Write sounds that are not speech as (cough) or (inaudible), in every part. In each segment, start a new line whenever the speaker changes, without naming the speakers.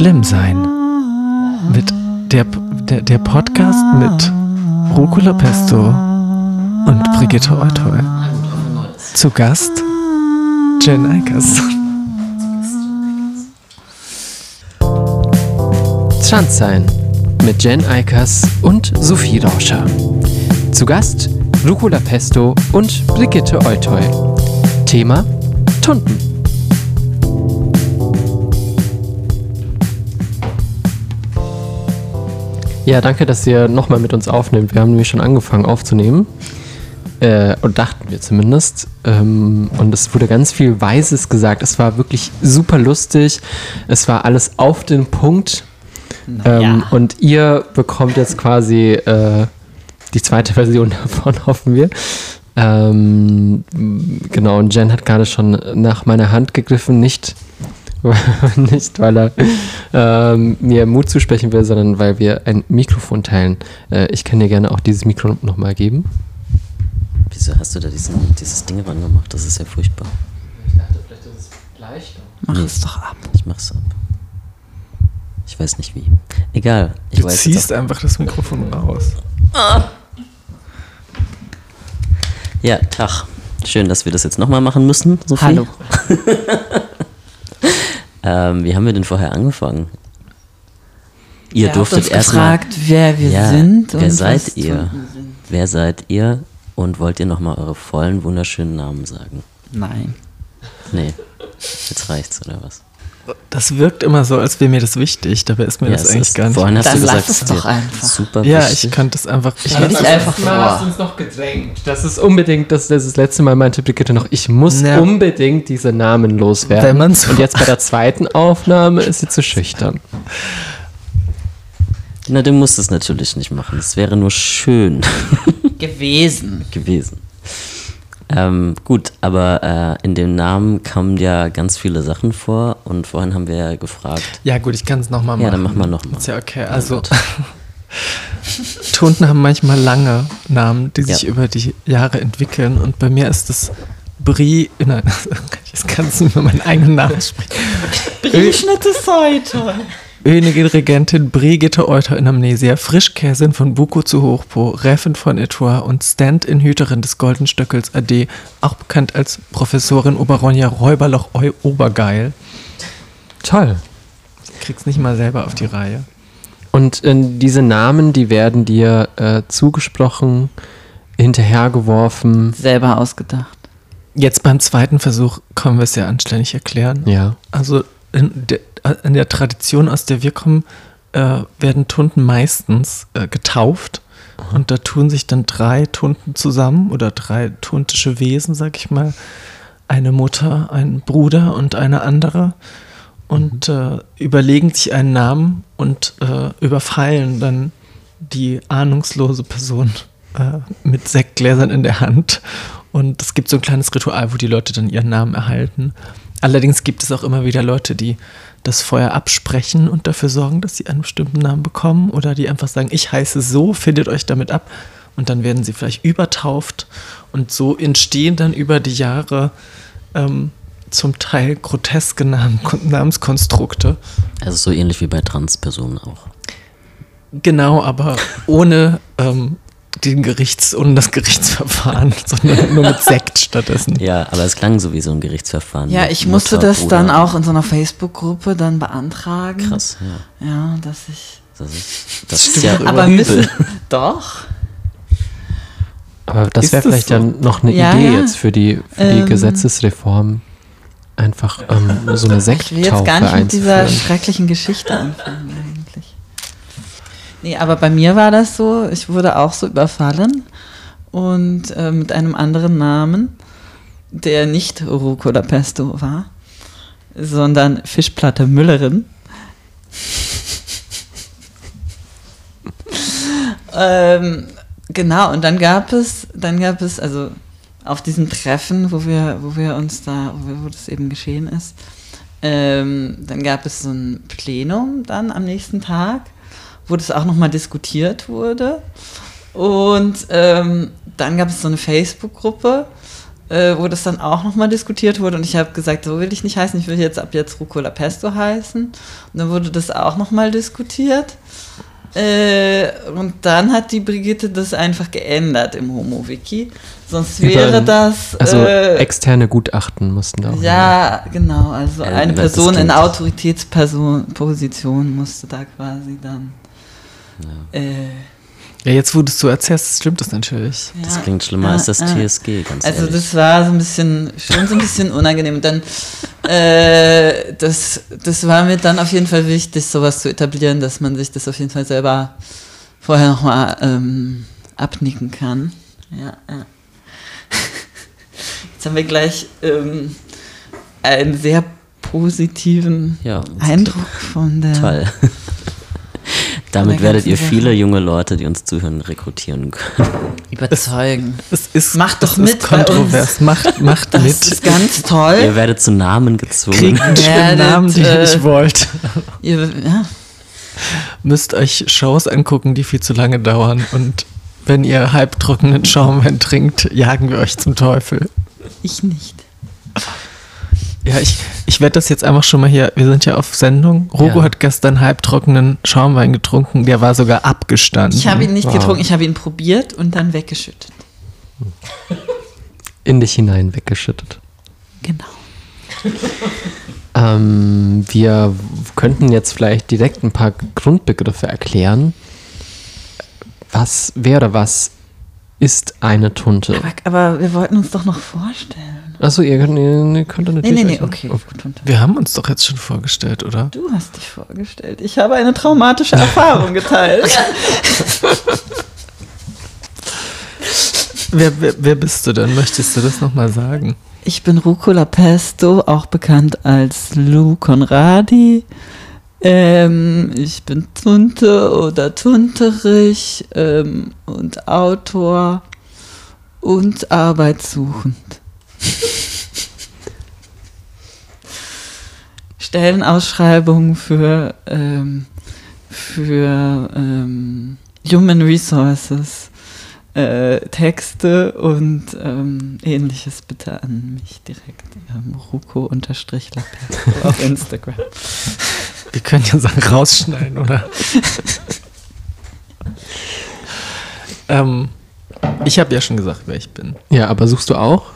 schlimm sein. Mit der, der, der Podcast mit Rucola Pesto und Brigitte Eutoy. Zu Gast Jen Eikers.
Schandsein mit Jen Eikers und Sophie Rauscher. Zu Gast Rucola Pesto und Brigitte Eutoy. Thema Tunden. Ja, danke, dass ihr nochmal mit uns aufnehmt. Wir haben nämlich schon angefangen aufzunehmen. Äh, und dachten wir zumindest. Ähm, und es wurde ganz viel Weises gesagt. Es war wirklich super lustig. Es war alles auf den Punkt. Ähm, und ihr bekommt jetzt quasi äh, die zweite (laughs) Version davon, hoffen wir. Ähm, genau, und Jen hat gerade schon nach meiner Hand gegriffen, nicht, (laughs) nicht weil er ähm, mir Mut zusprechen will, sondern weil wir ein Mikrofon teilen. Äh, ich kann dir gerne auch dieses Mikro nochmal geben.
Wieso hast du da diesen, dieses Ding ran gemacht? Das ist ja furchtbar.
Ich dachte, vielleicht ist es leichter.
Mach es doch ab. Ich mach's ab. Ich weiß nicht wie. Egal. Ich
Du
weiß
ziehst einfach das Mikrofon raus.
auch. Ja, Tag. Schön, dass wir das jetzt nochmal machen müssen, Sophie.
Hallo. (laughs) (laughs)
Ähm, wie haben wir denn vorher angefangen? Ihr
habt
durftet erstmal.
gefragt, wer wir
Ja,
sind.
wer
und
seid
was
ihr? Wer seid ihr? Und wollt ihr nochmal eure vollen, wunderschönen Namen sagen?
Nein.
Nee. Jetzt reicht's, oder was?
Das wirkt immer so, als wäre mir das wichtig. Dabei ist mir
Ja,
das eigentlich gar nicht.
Vorhin hast
Dann
du gesagt,
lass es doch einfach.
Super
Ja,
wichtig.
ich könnte es einfach. Ich
Stell dich einfach
Mal hast du uns noch gedrängt. Das ist unbedingt, das, das, ist das letzte Mal meinte Brigitte noch, ich muss
Ja.
unbedingt diese Namen loswerden.
Wenn man so-
Und jetzt bei der zweiten Aufnahme ist sie zu schüchtern.
Na, du musst es natürlich nicht machen. Es wäre nur schön
Gewesen.
gewesen. Ähm, gut, aber äh, in dem Namen kamen ja ganz viele Sachen vor und vorhin haben wir ja gefragt,
ja, gut, ich kann es nochmal machen.
Ja, dann mach mal noch mal.
Ist ja okay. Also, Tunden (laughs) haben manchmal lange Namen, die sich
Ja.
über die Jahre entwickeln. Und bei mir ist es Brie. Nein, jetzt kannst du über meinen eigenen Namen sprechen.
Briefschnitte heute.
Königin Regentin Brigitte Euter in Amnesia, Frischkäsin von Buko zu Hochpo, Räfin von Etoile und Stand-in-Hüterin des Goldenstöckels AD, auch bekannt als Professorin Oberonja Räuberloch Eu Obergeil.
Toll.
Krieg's nicht mal selber auf die Reihe.
Und äh, diese Namen, die werden dir äh, zugesprochen, hinterhergeworfen.
Selber ausgedacht.
Jetzt beim zweiten Versuch können wir es ja anständig erklären.
Ja.
Also in der, in der Tradition, aus der wir kommen, äh, werden Tunden meistens äh, getauft. Und da tun sich dann drei Tunden zusammen oder drei tuntische Wesen, sag ich mal. Eine Mutter, ein Bruder und eine andere. Und äh, überlegen sich einen Namen und äh, überfallen dann die ahnungslose Person äh, mit Sektgläsern in der Hand. Und es gibt so ein kleines Ritual, wo die Leute dann ihren Namen erhalten. Allerdings gibt es auch immer wieder Leute, die das vorher absprechen und dafür sorgen, dass sie einen bestimmten Namen bekommen oder die einfach sagen, ich heiße so, findet euch damit ab. Und dann werden sie vielleicht übertauft und so entstehen dann über die Jahre ähm, zum Teil groteske Namen, Namenskonstrukte.
also so ähnlich wie bei Transpersonen auch.
Genau, aber ohne ähm, den Gerichts, ohne das Gerichtsverfahren, (laughs) sondern nur mit Sekt stattdessen.
Ja, aber es klang so wie so ein Gerichtsverfahren.
Ja, ich musste
Mutter,
das
Bruder.
dann auch in so einer Facebook-Gruppe dann beantragen.
Krass, ja.
Ja, dass ich.
Das ist, das ist ja
Aber
übel.
müssen. (laughs) Doch.
Aber das wäre vielleicht
so?
ja noch eine
Ja,
Idee
ja.
jetzt für die, für die
Ähm.
Gesetzesreform. Einfach ähm, so eine
Ich will jetzt
Sekttaufe
gar nicht mit dieser schrecklichen Geschichte anfangen eigentlich. Nee, aber bei mir war das so, ich wurde auch so überfallen und äh, mit einem anderen Namen, der nicht Rucola Pesto war, sondern Fischplatte Müllerin. (laughs) ähm, genau, und dann gab es, dann gab es, also auf diesem Treffen, wo wir, wo wir uns da, wo, wir, wo das eben geschehen ist, ähm, dann gab es so ein Plenum dann am nächsten Tag, wo das auch nochmal diskutiert wurde. Und ähm, dann gab es so eine Facebook-Gruppe, äh, wo das dann auch nochmal diskutiert wurde und ich habe gesagt, so will ich nicht heißen, ich will jetzt ab jetzt Rucola Pesto heißen. Und dann wurde das auch nochmal diskutiert. Äh, und dann hat die Brigitte das einfach geändert im Homo-Wiki. Sonst wäre
Über-
das.
Also
äh,
externe Gutachten mussten da auch.
ja, genau. Also
Äh,
eine Person in Autoritätsposition musste da quasi dann. Äh,
Ja, jetzt, wo du es so erzählst, stimmt das natürlich.
Das
ja.
klingt schlimmer
Ja,
als das
ja.
TSG, ganz
Also
ehrlich.
das war so ein bisschen, schon so ein bisschen unangenehm. Und dann, äh, das, das war mir dann auf jeden Fall wichtig, sowas zu etablieren, dass man sich das auf jeden Fall selber vorher nochmal ähm, abnicken kann. Ja, ja. (laughs) Jetzt haben wir gleich ähm, einen sehr positiven
ja,
Eindruck von der.
toll. Damit werdet ihr
Sache.
viele junge Leute, die uns zuhören, rekrutieren können. (laughs)
Überzeugen.
Es ist,
Macht doch
es
mit
ist
bei
kontrovers. Macht, macht
Das
mit.
ist ganz toll.
Ihr werdet zu Namen gezwungen.
Kriegt
werdet,
Namen, den ihr
äh,
nicht wollt.
Ihr, ja.
Müsst euch Shows angucken, die viel zu lange dauern. Und wenn ihr halbtrockenen Schaumwein trinkt, jagen wir euch zum Teufel.
Ich nicht.
Ja, ich, ich werde das jetzt einfach schon mal hier, wir sind ja auf Sendung. Rogo
Ja.
hat gestern halbtrockenen Schaumwein getrunken, der war sogar abgestanden.
Ich habe ihn nicht
Wow.
getrunken, ich habe ihn probiert und dann weggeschüttet.
In dich hinein weggeschüttet.
Genau.
Ähm, wir könnten jetzt vielleicht direkt ein paar Grundbegriffe erklären. Was wäre was ist eine Tunte?
Aber, aber wir wollten uns doch noch vorstellen.
Achso, ihr könnt, ihr, könnt
Nee,
natürlich.
nee, nee,
euch-
okay. gut, und-
Wir haben uns doch jetzt schon vorgestellt, oder?
Du hast dich vorgestellt. Ich habe eine traumatische Erfahrung geteilt. (laughs)
Wer, wer, wer bist du denn? Möchtest du das nochmal sagen?
Ich bin Rucola Pesto, auch bekannt als Lou Conradi. Ähm, ich bin Tunte oder Tunterich ähm, und Autor und arbeitssuchend. (laughs) Stellenausschreibungen für, ähm, für ähm, Human Resources, äh, Texte und ähm, ähnliches bitte an mich direkt. Ähm, Ruko-Lapesto (laughs) auf Instagram.
Wir können ja Sachen rausschneiden, oder? (laughs) ähm, ich habe ja schon gesagt, wer ich bin.
Ja, aber suchst du auch?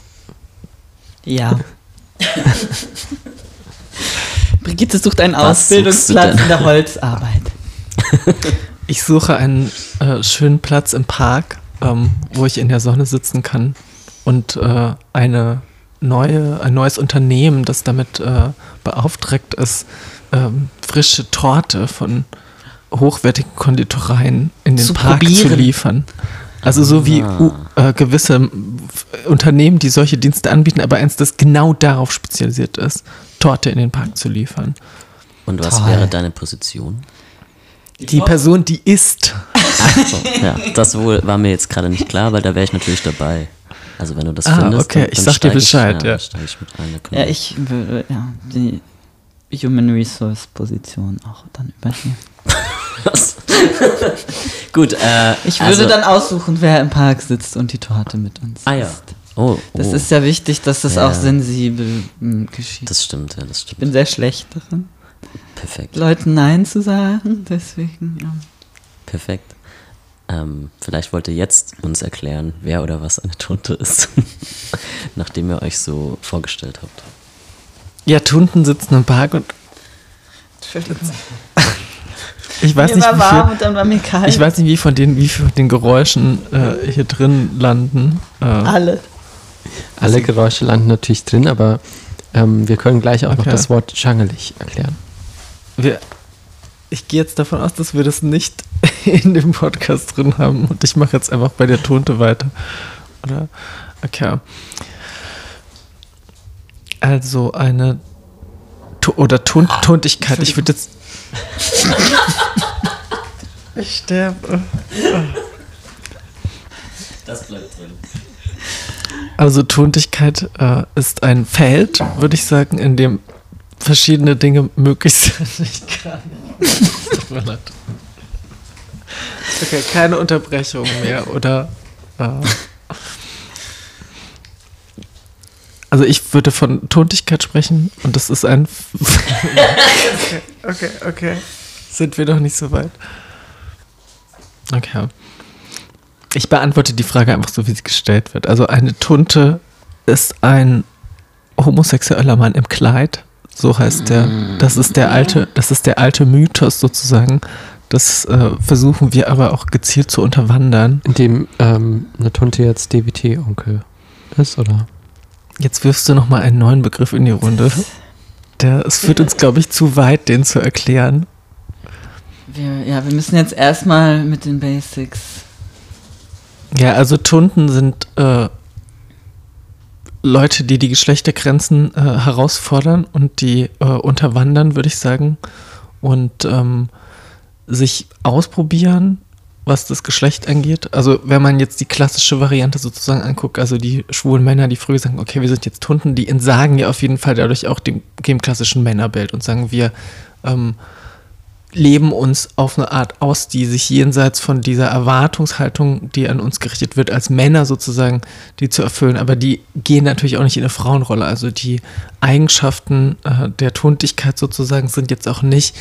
Ja. (laughs) Brigitte sucht einen
Was
Ausbildungsplatz in der Holzarbeit. (laughs)
Ich suche einen äh, schönen Platz im Park, ähm, wo ich in der Sonne sitzen kann und äh, eine neue, ein neues Unternehmen, das damit äh, beauftragt ist, ähm, frische Torte von hochwertigen Konditoreien in den
Zu
Park zu
probieren.
liefern. Also so wie. U äh, gewisse f- Unternehmen, die solche Dienste anbieten, aber eins, das genau darauf spezialisiert ist, Torte in den Park zu liefern.
Und was
Toll.
wäre deine Position?
Die Person, die isst.
Ach so, ja, das wohl war mir jetzt gerade nicht klar, weil da wäre ich natürlich dabei. Also wenn du das
Ah,
findest,
okay,
dann,
ich
dann
sag dir Bescheid,
ja.
ja.
dann ich mit ein,
Ja, ich würde ja, die Human Resource Position auch dann übernehmen. (laughs)
Was? Gut, äh,
Ich würde
also,
dann aussuchen, wer im Park sitzt und die Torte mit uns
Ah ja.
Isst.
Oh,
Das
oh,
ist ja wichtig, dass das
Ja.
auch sensibel mm, geschieht.
das stimmt, ja, das
ich
stimmt.
bin sehr schlecht darin,
Perfekt,
Leuten Nein zu sagen. (laughs) Deswegen, ja.
perfekt. Ähm, vielleicht wollt ihr jetzt uns erklären, wer oder was eine Tunte ist, (laughs) nachdem ihr euch so vorgestellt habt.
Ja, Tunden sitzen im Park und (laughs) ich weiß
mir
nicht,
war
wie
warm
viel,
und dann war mir kalt.
ich weiß nicht, wie von den, wie von den Geräuschen äh, hier drin landen. Äh,
Alle.
Alle Geräusche landen natürlich drin, aber ähm, wir können gleich auch noch
Okay.
das Wort schangelig erklären.
wir, ich gehe jetzt davon aus, dass wir das nicht (laughs) in dem Podcast drin haben und ich mache jetzt einfach bei der Tunte weiter. Oder? Okay. Also eine Tu- oder Tun Tuntigkeit. Ich würde jetzt. (laughs) ich sterbe.
Das bleibt drin.
Also Tuntigkeit äh, ist ein Feld, würde ich sagen, in dem verschiedene Dinge möglich sind. (laughs) Ich kann nicht. Okay, keine Unterbrechung mehr oder äh, Also ich würde von Tontigkeit sprechen und das ist ein. (laughs) okay, okay, okay. Sind wir doch nicht so weit. Okay. Ich beantworte die Frage einfach so, wie sie gestellt wird. Also eine Tunte ist ein homosexueller Mann im Kleid. So heißt der. Das ist der alte, das ist der alte Mythos sozusagen. Das äh, versuchen wir aber auch gezielt zu unterwandern.
In dem ähm, eine Tunte jetzt DBT-Onkel ist, oder?
Jetzt wirfst du nochmal einen neuen Begriff in die Runde. Der, es führt uns, glaube ich, zu weit, den zu erklären.
Wir, ja, wir müssen jetzt erstmal mit den Basics.
Ja, also Tunden sind äh, Leute, die die Geschlechtergrenzen äh, herausfordern und die äh, unterwandern, würde ich sagen. Und ähm, sich ausprobieren, was das Geschlecht angeht. Also wenn man jetzt die klassische Variante sozusagen anguckt, also die schwulen Männer, die früher sagen, okay, wir sind jetzt Tunden, die entsagen ja auf jeden Fall dadurch auch dem, dem klassischen Männerbild und sagen, wir ähm, leben uns auf eine Art aus, die sich jenseits von dieser Erwartungshaltung, die an uns gerichtet wird, als Männer sozusagen, die zu erfüllen. Aber die gehen natürlich auch nicht in eine Frauenrolle. Also die Eigenschaften äh, der Tuntigkeit sozusagen sind jetzt auch nicht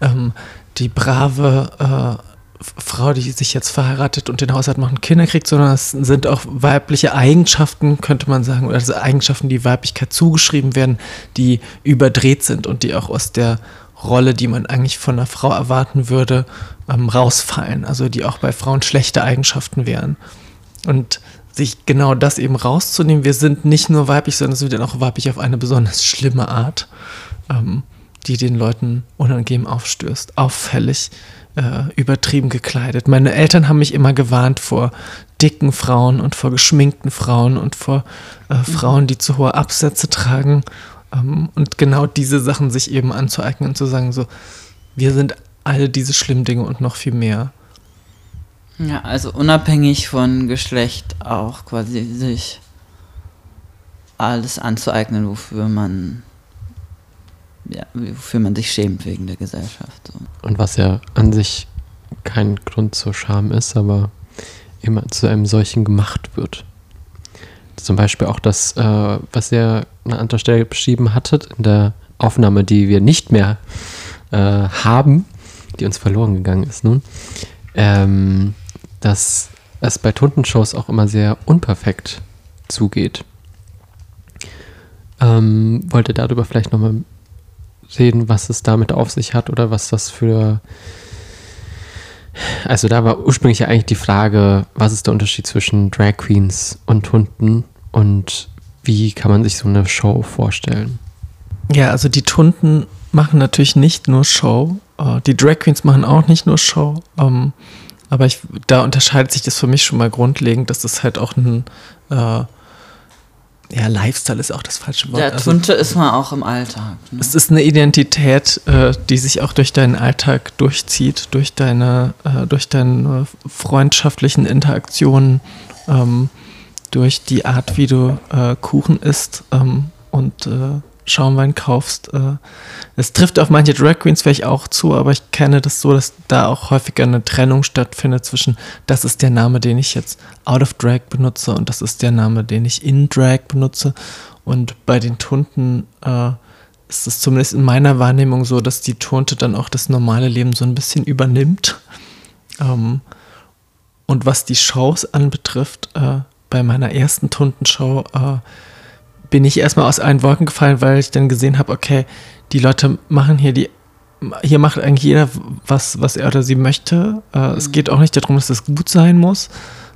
ähm, die brave äh, Frau, die sich jetzt verheiratet und den Haushalt macht und Kinder kriegt, sondern es sind auch weibliche Eigenschaften, könnte man sagen, oder also Eigenschaften, die Weiblichkeit zugeschrieben werden, die überdreht sind und die auch aus der Rolle, die man eigentlich von einer Frau erwarten würde, ähm, rausfallen. Also die auch bei Frauen schlechte Eigenschaften wären. Und sich genau das eben rauszunehmen, wir sind nicht nur weiblich, sondern wir sind auch weiblich auf eine besonders schlimme Art, ähm, die den Leuten unangenehm aufstößt, auffällig, äh, übertrieben gekleidet. Meine Eltern haben mich immer gewarnt vor dicken Frauen und vor geschminkten Frauen und vor äh, Frauen, die zu hohe Absätze tragen. Ähm, und genau diese Sachen sich eben anzueignen und zu sagen, so, wir sind alle diese schlimmen Dinge und noch viel mehr.
Ja, also unabhängig von Geschlecht auch quasi sich alles anzueignen, wofür man ja, wofür man sich schämt wegen der Gesellschaft. So.
Und was ja an sich kein Grund zur Scham ist, aber immer zu einem solchen gemacht wird. Zum Beispiel auch das, äh, was ihr an anderer Stelle beschrieben hattet, in der Aufnahme, die wir nicht mehr äh, haben, die uns verloren gegangen ist nun, ähm, dass es bei Tundenshows auch immer sehr unperfekt zugeht. Ähm, wollte darüber vielleicht nochmal reden, was es damit auf sich hat oder was das für. Also da war ursprünglich ja eigentlich die Frage, was ist der Unterschied zwischen Drag Queens und Hunden und wie kann man sich so eine Show vorstellen?
Ja, also die Tunden machen natürlich nicht nur Show. Äh, die Drag Queens machen auch nicht nur Show. Ähm, aber ich, da unterscheidet sich das für mich schon mal grundlegend, dass das halt auch ein äh, ja, Lifestyle ist auch das falsche Wort.
Ja,
Also,
Tunte ist man auch im Alltag. Ne?
es ist eine Identität, äh, die sich auch durch deinen Alltag durchzieht, durch deine, äh, durch deine freundschaftlichen Interaktionen, ähm, durch die Art, wie du äh, Kuchen isst ähm, und äh, Schaumwein kaufst. Äh. Es trifft auf manche Drag Queens vielleicht auch zu, aber ich kenne das so, dass da auch häufiger eine Trennung stattfindet zwischen, das ist der Name, den ich jetzt out of Drag benutze und das ist der Name, den ich in Drag benutze. Und bei den Tunten äh, ist es zumindest in meiner Wahrnehmung so, dass die Tunte dann auch das normale Leben so ein bisschen übernimmt. Ähm, und was die Shows anbetrifft, äh, bei meiner ersten Tuntenshow äh, bin ich erstmal aus allen Wolken gefallen, weil ich dann gesehen habe, okay, die Leute machen hier die, hier macht eigentlich jeder was, was er oder sie möchte. Äh, Es geht auch nicht darum, dass es gut sein muss,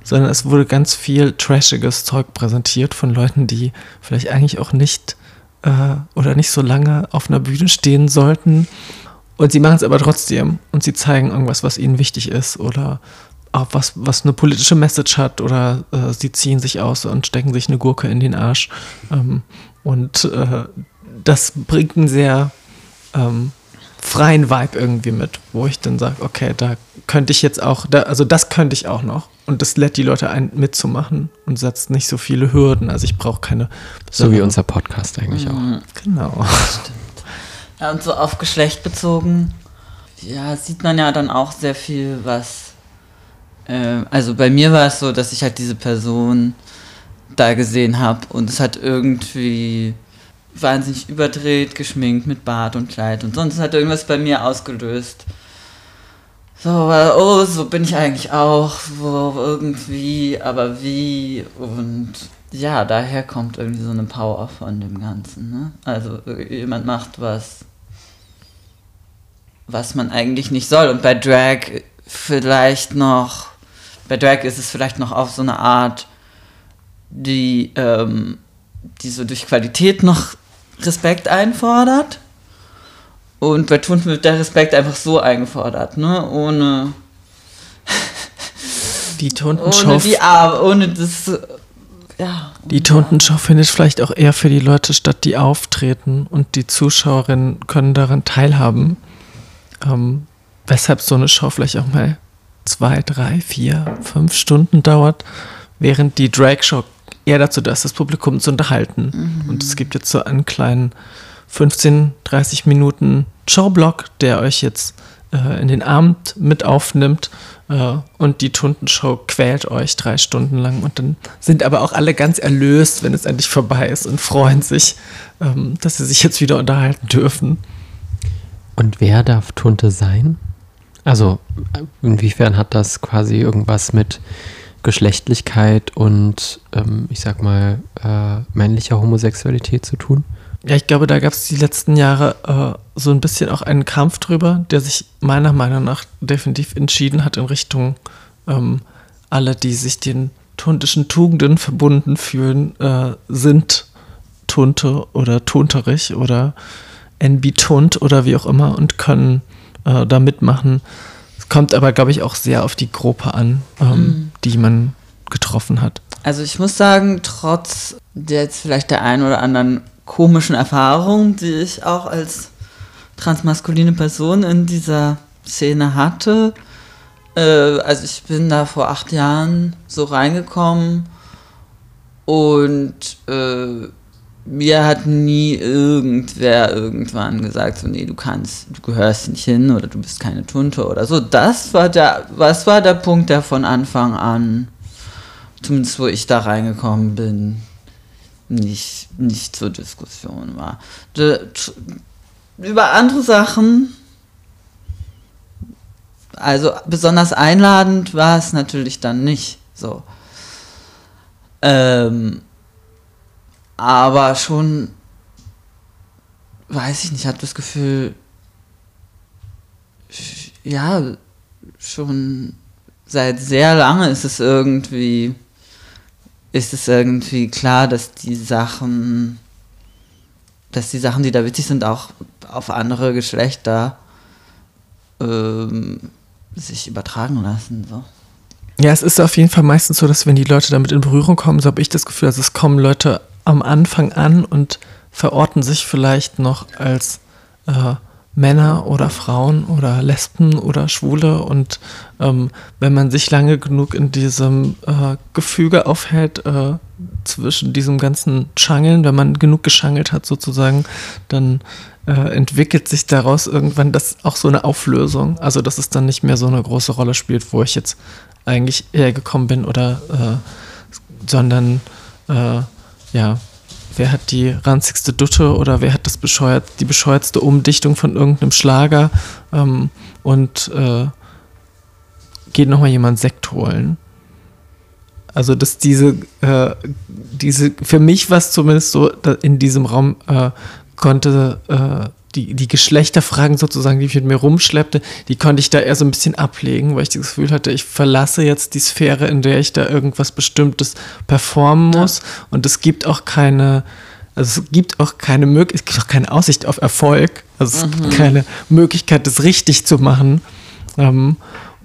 sondern es wurde ganz viel trashiges Zeug präsentiert von Leuten, die vielleicht eigentlich auch nicht äh, oder nicht so lange auf einer Bühne stehen sollten. Und sie machen es aber trotzdem und sie zeigen irgendwas, was ihnen wichtig ist oder was, was eine politische Message hat oder äh, sie ziehen sich aus und stecken sich eine Gurke in den Arsch. Ähm, und äh, das bringt einen sehr ähm, freien Vibe irgendwie mit, wo ich dann sage, okay, da könnte ich jetzt auch, da, also das könnte ich auch noch. Und das lädt die Leute ein, mitzumachen und setzt nicht so viele Hürden. Also ich brauche keine.
So wie unser Podcast eigentlich auch.
Mhm.
Genau.
Ja, und so auf Geschlecht bezogen, ja, sieht man ja dann auch sehr viel, was. Äh, also bei mir war es so, dass ich halt diese Person da gesehen habe. Und es hat irgendwie wahnsinnig überdreht, geschminkt mit Bart und Kleid und sonst hat irgendwas bei mir ausgelöst. So, oh, so bin ich eigentlich auch, so irgendwie, aber wie und ja, daher kommt irgendwie so eine Power von dem Ganzen. Ne? Also jemand macht was, was man eigentlich nicht soll. Und bei Drag vielleicht noch, bei Drag ist es vielleicht noch auf so eine Art, die, ähm, die so durch Qualität noch Respekt einfordert. Und bei Tunt wird der Respekt einfach so eingefordert, ne? Ohne. (laughs)
Die Tuntenshow.
Ohne die Arbeit, ohne das. Ja.
Die Tuntenshow findet vielleicht auch eher für die Leute statt, die auftreten und die Zuschauerinnen können daran teilhaben. Ähm, weshalb so eine Show vielleicht auch mal zwei, drei, vier, fünf Stunden dauert, während die Drag-Show eher dazu da ist, das Publikum zu unterhalten. Mhm. Und es gibt jetzt so einen kleinen 15, 30 Minuten Showblock, der euch jetzt äh, in den Abend mit aufnimmt äh, und die Tundenshow quält euch drei Stunden lang und dann sind aber auch alle ganz erlöst, wenn es endlich vorbei ist und freuen sich, ähm, dass sie sich jetzt wieder unterhalten dürfen.
Und wer darf Tunte sein? Also inwiefern hat das quasi irgendwas mit Geschlechtlichkeit und ähm, ich sag mal äh, männlicher Homosexualität zu tun?
Ja, ich glaube, da gab es die letzten Jahre äh, so ein bisschen auch einen Kampf drüber, der sich meiner Meinung nach definitiv entschieden hat in Richtung ähm, alle, die sich den tuntischen Tugenden verbunden fühlen, äh, sind Tunte oder Tunterich oder NB Tunt oder wie auch immer und können äh, da mitmachen. Es kommt aber, glaube ich, auch sehr auf die Gruppe an, ähm, mhm. die man getroffen hat.
Also ich muss sagen, trotz jetzt vielleicht der einen oder anderen komischen Erfahrungen, die ich auch als transmaskuline Person in dieser Szene hatte. Äh, also ich bin da vor acht Jahren so reingekommen und äh, mir hat nie irgendwer irgendwann gesagt, so nee, du kannst, du gehörst nicht hin oder du bist keine Tunte oder so. Das war der, was war der Punkt, der von Anfang an, zumindest wo ich da reingekommen bin, nicht, nicht zur Diskussion war. De, über andere Sachen, also besonders einladend war es natürlich dann nicht so. Ähm, aber schon, weiß ich nicht, hatte das Gefühl, ja, schon seit sehr lange ist es irgendwie ist es irgendwie klar, dass die Sachen, dass die Sachen, die da witzig sind, auch auf andere Geschlechter ähm, sich übertragen lassen. So.
Ja, es ist auf jeden Fall meistens so, dass wenn die Leute damit in Berührung kommen, so habe ich das Gefühl, dass es kommen Leute am Anfang an und verorten sich vielleicht noch als äh, Männer oder Frauen oder Lesben oder Schwule. Und ähm, wenn man sich lange genug in diesem äh, Gefüge aufhält, äh, zwischen diesem ganzen Schangeln, wenn man genug geschangelt hat sozusagen, dann äh, entwickelt sich daraus irgendwann das auch so eine Auflösung. Also dass es dann nicht mehr so eine große Rolle spielt, wo ich jetzt eigentlich hergekommen bin oder äh, sondern äh, ja, wer hat die ranzigste Dutte oder wer hat das bescheuert, die bescheuertste Umdichtung von irgendeinem Schlager ähm, und äh, geht nochmal jemand Sekt holen. Also, dass diese, äh, diese, für mich war es zumindest so, in diesem Raum äh, konnte äh, die, die Geschlechterfragen sozusagen, die ich mit mir rumschleppte, die konnte ich da eher so ein bisschen ablegen, weil ich das Gefühl hatte, ich verlasse jetzt die Sphäre, in der ich da irgendwas Bestimmtes performen muss. Ja. Und es gibt auch keine, also es gibt auch keine Möglichkeit, es gibt auch keine Aussicht auf Erfolg. Also es mhm. gibt keine Möglichkeit, das richtig zu machen. Ähm,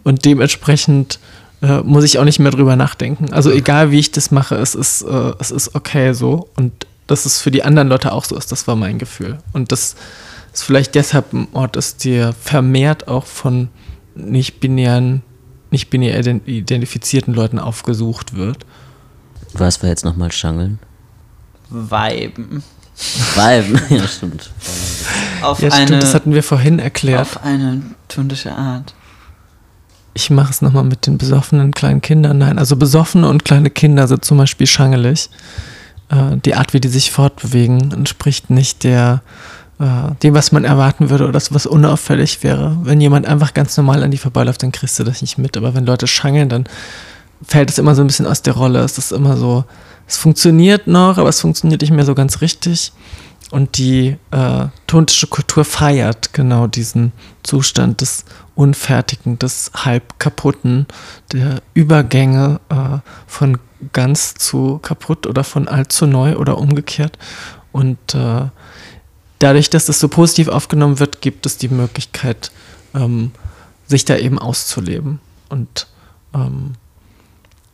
und dementsprechend äh, muss ich auch nicht mehr drüber nachdenken. Also egal wie ich das mache, es ist, äh, es ist okay so. Und dass es für die anderen Leute auch so ist, das war mein Gefühl. Und das ist vielleicht deshalb ein Ort ist, der vermehrt auch von nicht-binären, nicht binär identifizierten Leuten aufgesucht wird.
Was war jetzt nochmal Schangeln?
Weiben.
Weiben, (laughs) ja stimmt.
Auf ja, eine, stimmt, das hatten wir vorhin erklärt.
Auf eine tundische Art.
ich mache es nochmal mit den besoffenen kleinen Kindern. Nein, also besoffene und kleine Kinder sind zum Beispiel schangelig. Äh, die Art, wie die sich fortbewegen, entspricht nicht der, äh, dem, was man erwarten würde oder das, was unauffällig wäre. Wenn jemand einfach ganz normal an die vorbeiläuft, dann kriegst du das nicht mit. Aber wenn Leute schangeln, dann fällt es immer so ein bisschen aus der Rolle. Es ist immer so, es funktioniert noch, aber es funktioniert nicht mehr so ganz richtig. Und die äh, tonische Kultur feiert genau diesen Zustand des Unfertigen, des halb kaputten, der Übergänge äh, von ganz zu kaputt oder von alt zu neu oder umgekehrt. Und äh, dadurch, dass das so positiv aufgenommen wird, gibt es die Möglichkeit, ähm, sich da eben auszuleben und ähm,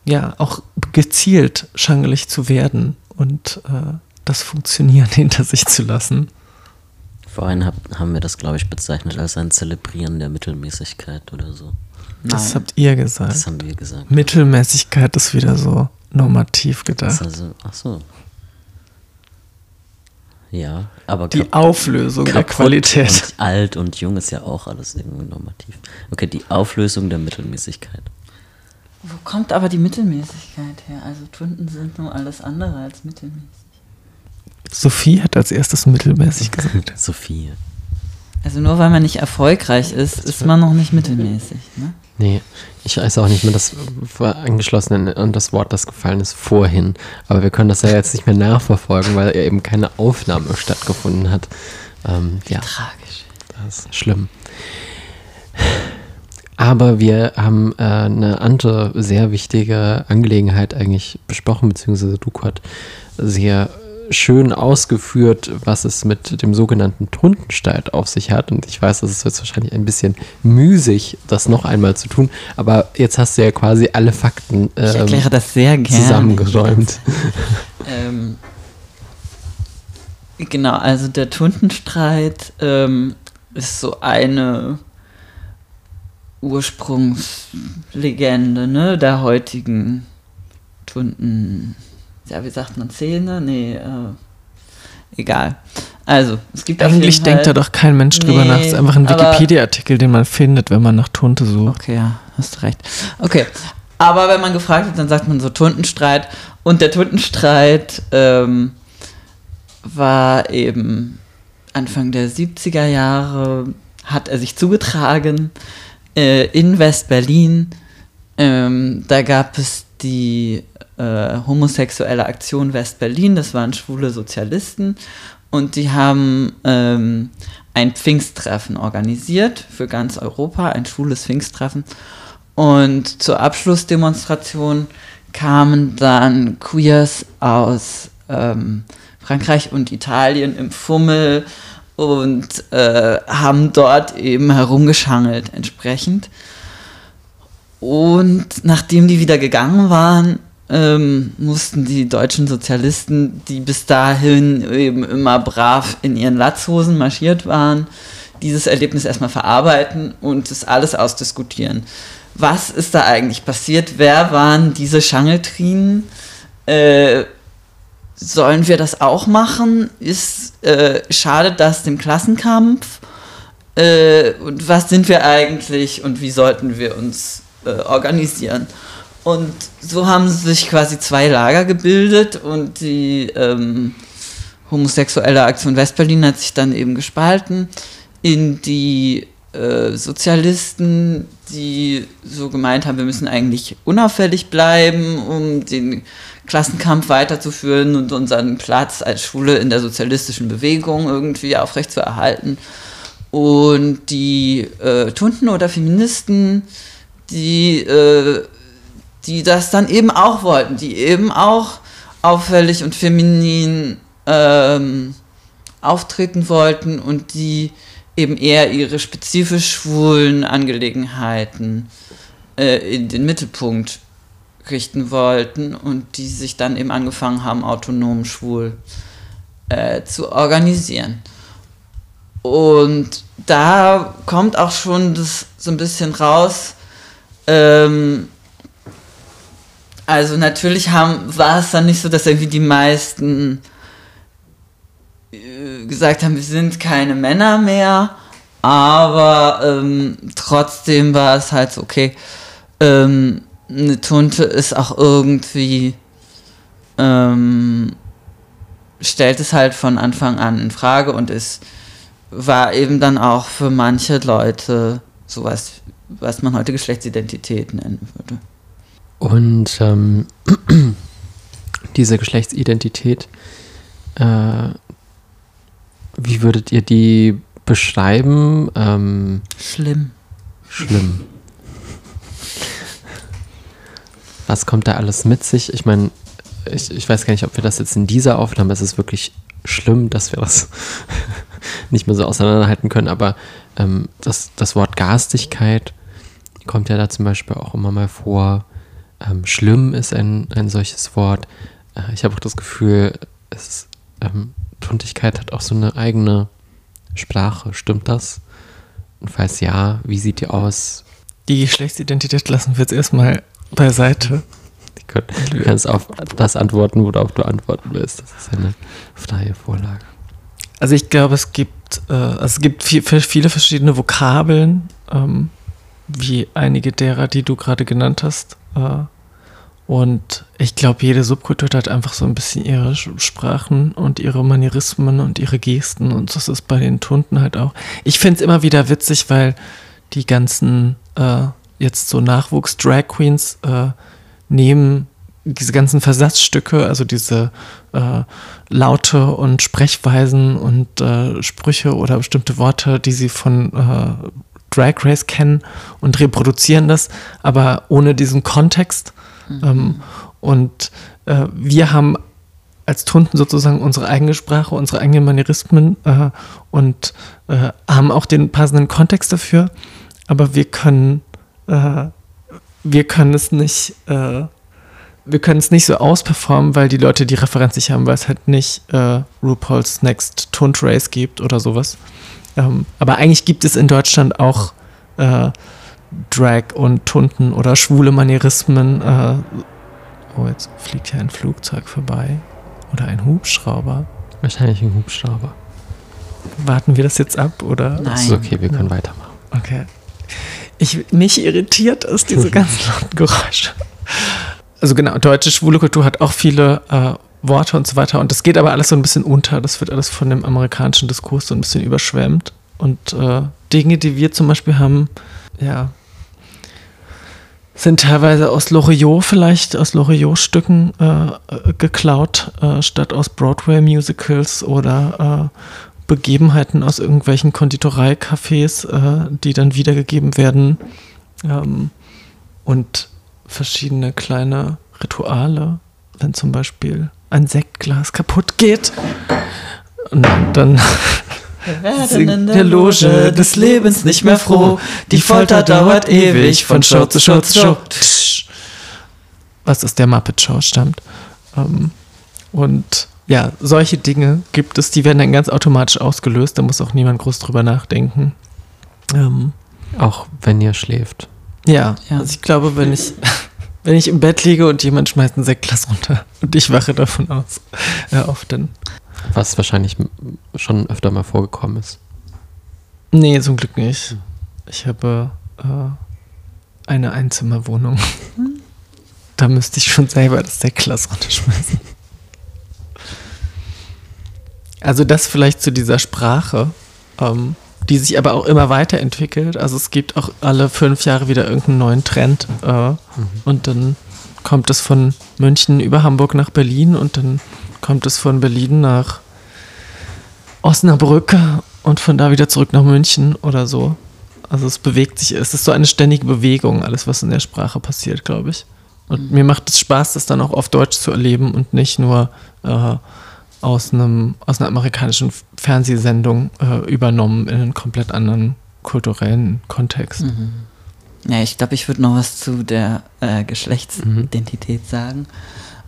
ja, auch gezielt schangelig zu werden und äh, das Funktionieren (laughs) hinter sich zu lassen.
Vorhin hab, haben wir das, glaube ich, bezeichnet als ein Zelebrieren der Mittelmäßigkeit oder so.
Das
Nein.
habt ihr gesagt.
Das haben wir gesagt.
Mittelmäßigkeit ist wieder so normativ
Das
gedacht.
also, ach so. Ja, aber
Die Auflösung der Qualität.
Und alt und jung ist ja auch alles irgendwie normativ. Okay, die Auflösung der Mittelmäßigkeit.
Wo kommt aber die Mittelmäßigkeit her? Also Tunden sind nur alles andere als mittelmäßig.
Sophie hat als erstes mittelmäßig gesagt. (laughs)
Sophie.
Also nur weil man nicht erfolgreich ist, ist man noch nicht mittelmäßig. Ne?
Nee, ich weiß auch nicht mehr, das angeschlossen an, das Wort, das gefallen ist vorhin. Aber wir können das ja jetzt nicht mehr nachverfolgen, weil ja eben keine Aufnahme stattgefunden hat. Ähm, ja,
Tragisch.
das ist schlimm. Aber wir haben äh, eine andere sehr wichtige Angelegenheit eigentlich besprochen, beziehungsweise Duko hat sehr schön ausgeführt, was es mit dem sogenannten Tundensteit auf sich hat. Und ich weiß, das ist jetzt wahrscheinlich ein bisschen müßig, das noch einmal zu tun. Aber jetzt hast du ja quasi alle Fakten
Ich
ähm,
erkläre das sehr gerne.
zusammengeräumt. (laughs)
Ähm, genau, also der Tundenstreit ähm, ist so eine Ursprungslegende ne, der heutigen Tunden. Ja, wie sagt man, Szene? Nee, äh, egal. Also, es gibt
Eigentlich denkt da doch kein Mensch drüber
Nee,
nach. Es ist einfach ein Wikipedia-Artikel, den man findet, wenn man nach Tunte sucht.
Okay, ja, hast recht. Okay, aber wenn man gefragt wird, dann sagt man so Tundenstreit. Und der Tundenstreit ähm, war eben Anfang der 70er Jahre, hat er sich zugetragen äh, in West-Berlin. Ähm, da gab es die äh, homosexuelle Aktion West-Berlin, das waren schwule Sozialisten. Und die haben ähm, ein Pfingsttreffen organisiert für ganz Europa, ein schwules Pfingsttreffen. Und zur Abschlussdemonstration kamen dann Queers aus ähm, Frankreich und Italien im Fummel und äh, haben dort eben herumgeschangelt entsprechend. Und nachdem die wieder gegangen waren, ähm, mussten die deutschen Sozialisten, die bis dahin eben immer brav in ihren Latzhosen marschiert waren, dieses Erlebnis erstmal verarbeiten und das alles ausdiskutieren. Was ist da eigentlich passiert? Wer waren diese Schangeltrinen? Äh, sollen wir das auch machen? Ist, äh, schadet das dem Klassenkampf? Äh, und was sind wir eigentlich und wie sollten wir uns äh, organisieren? Und so haben sich quasi zwei Lager gebildet und die ähm, homosexuelle Aktion Westberlin hat sich dann eben gespalten in die äh, Sozialisten, die so gemeint haben, wir müssen eigentlich unauffällig bleiben, um den Klassenkampf weiterzuführen und unseren Platz als Schwule in der sozialistischen Bewegung irgendwie aufrechtzuerhalten. Und die äh, Tunden oder Feministen, die, äh, die das dann eben auch wollten, die eben auch auffällig und feminin ähm, auftreten wollten und die eben eher ihre spezifisch schwulen Angelegenheiten äh, in den Mittelpunkt richten wollten und die sich dann eben angefangen haben, autonom schwul äh, zu organisieren. Und da kommt auch schon das so ein bisschen raus. Ähm, also natürlich haben, war es dann nicht so, dass irgendwie die meisten äh, gesagt haben, wir sind keine Männer mehr aber ähm, trotzdem war es halt so, okay, ähm, eine Tunte ist auch irgendwie, ähm, stellt es halt von Anfang an in Frage und ist, war eben dann auch für manche Leute sowas, was man heute Geschlechtsidentität nennen würde.
Und ähm, (clears throat) diese Geschlechtsidentität, äh, wie würdet ihr die beschreiben? Ähm,
Schlimm.
schlimm. Was kommt da alles mit sich? Ich meine, ich, ich weiß gar nicht, ob wir das jetzt in dieser Aufnahme, es ist wirklich schlimm, dass wir das (laughs) nicht mehr so auseinanderhalten können, aber ähm, das, das Wort Garstigkeit kommt ja da zum Beispiel auch immer mal vor. Ähm, schlimm ist ein, ein solches Wort. Äh, ich habe auch das Gefühl, es ähm, Tuntigkeit hat auch so eine eigene Sprache. Stimmt das? Und falls ja, wie sieht die aus?
Die Geschlechtsidentität lassen wir jetzt erstmal beiseite.
Ich könnt, du kannst auf das antworten, worauf du antworten willst. Das ist eine freie Vorlage.
Also ich glaube, es gibt, äh, also es gibt viel, viele verschiedene Vokabeln, ähm, wie einige derer, die du gerade genannt hast. Äh, und ich glaube, jede Subkultur hat einfach so ein bisschen ihre Sprachen und ihre Manierismen und ihre Gesten. Und das ist bei den Tunden halt auch. Ich finde es immer wieder witzig, weil die ganzen äh, jetzt so Nachwuchs-Drag Queens äh, nehmen diese ganzen Versatzstücke, also diese äh, Laute und Sprechweisen und äh, Sprüche oder bestimmte Worte, die sie von äh, Drag Race kennen und reproduzieren das, aber ohne diesen Kontext. Mhm. Ähm, und äh, wir haben als Tunden sozusagen unsere eigene Sprache, unsere eigenen Manierismen äh, und äh, haben auch den passenden Kontext dafür, aber wir können, wir können es nicht wir können es nicht so ausperformen, weil die Leute die Referenz nicht haben, weil es halt nicht äh, RuPaul's Next Tunt Race gibt oder sowas. Ähm, aber eigentlich gibt es in Deutschland auch äh, Drag und Tunten oder schwule Manierismen. Äh, oh, jetzt fliegt hier ein Flugzeug vorbei. Oder ein Hubschrauber.
Wahrscheinlich ein Hubschrauber.
Warten wir das jetzt ab, oder?
Nein. Das ist okay, wir können weitermachen.
Okay. Ich, mich irritiert es, diese (laughs) ganzen lauten Geräusche also genau, deutsche schwule Kultur hat auch viele äh, Worte und so weiter. Und das geht aber alles so ein bisschen unter. Das wird alles von dem amerikanischen Diskurs so ein bisschen überschwemmt. Und äh, Dinge, die wir zum Beispiel haben, ja, sind teilweise aus Loriot vielleicht, aus Loriot-Stücken äh, geklaut, äh, statt aus Broadway-Musicals oder äh, Begebenheiten aus irgendwelchen Konditoreicafés, äh, die dann wiedergegeben werden. Ähm, und verschiedene kleine Rituale, wenn zum Beispiel ein Sektglas kaputt geht. Und dann
sind in der Loge des Lebens nicht mehr froh. Die Folter dauert ewig von Show zu Show zu Show.
Was aus der Muppet Show stammt. Ähm, und ja, solche Dinge gibt es, die werden dann ganz automatisch ausgelöst. Da muss auch niemand groß drüber nachdenken.
Ähm, auch wenn ihr schläft.
Ja, ja. Also ich glaube, wenn ich, wenn ich im Bett liege und jemand schmeißt ein Sektglas runter und ich wache davon aus, ja, oft dann.
Was wahrscheinlich schon öfter mal vorgekommen ist.
Nee, zum Glück nicht. Ich habe äh, eine Einzimmerwohnung. Da müsste ich schon selber das Sektglas runterschmeißen. Also das vielleicht zu dieser Sprache. Ähm, die sich aber auch immer weiterentwickelt. Also es gibt auch alle fünf Jahre wieder irgendeinen neuen Trend. Äh, mhm. Und dann kommt es von München über Hamburg nach Berlin und dann kommt es von Berlin nach Osnabrück und von da wieder zurück nach München oder so. Also es bewegt sich, es ist so eine ständige Bewegung, alles was in der Sprache passiert, glaube ich. Und mhm. mir macht es Spaß, das dann auch auf Deutsch zu erleben und nicht nur äh, aus, einem, aus einer amerikanischen Fernsehsendung äh, übernommen in einen komplett anderen kulturellen Kontext.
Mhm. Ja, ich glaube, ich würde noch was zu der äh, Geschlechtsidentität mhm. sagen.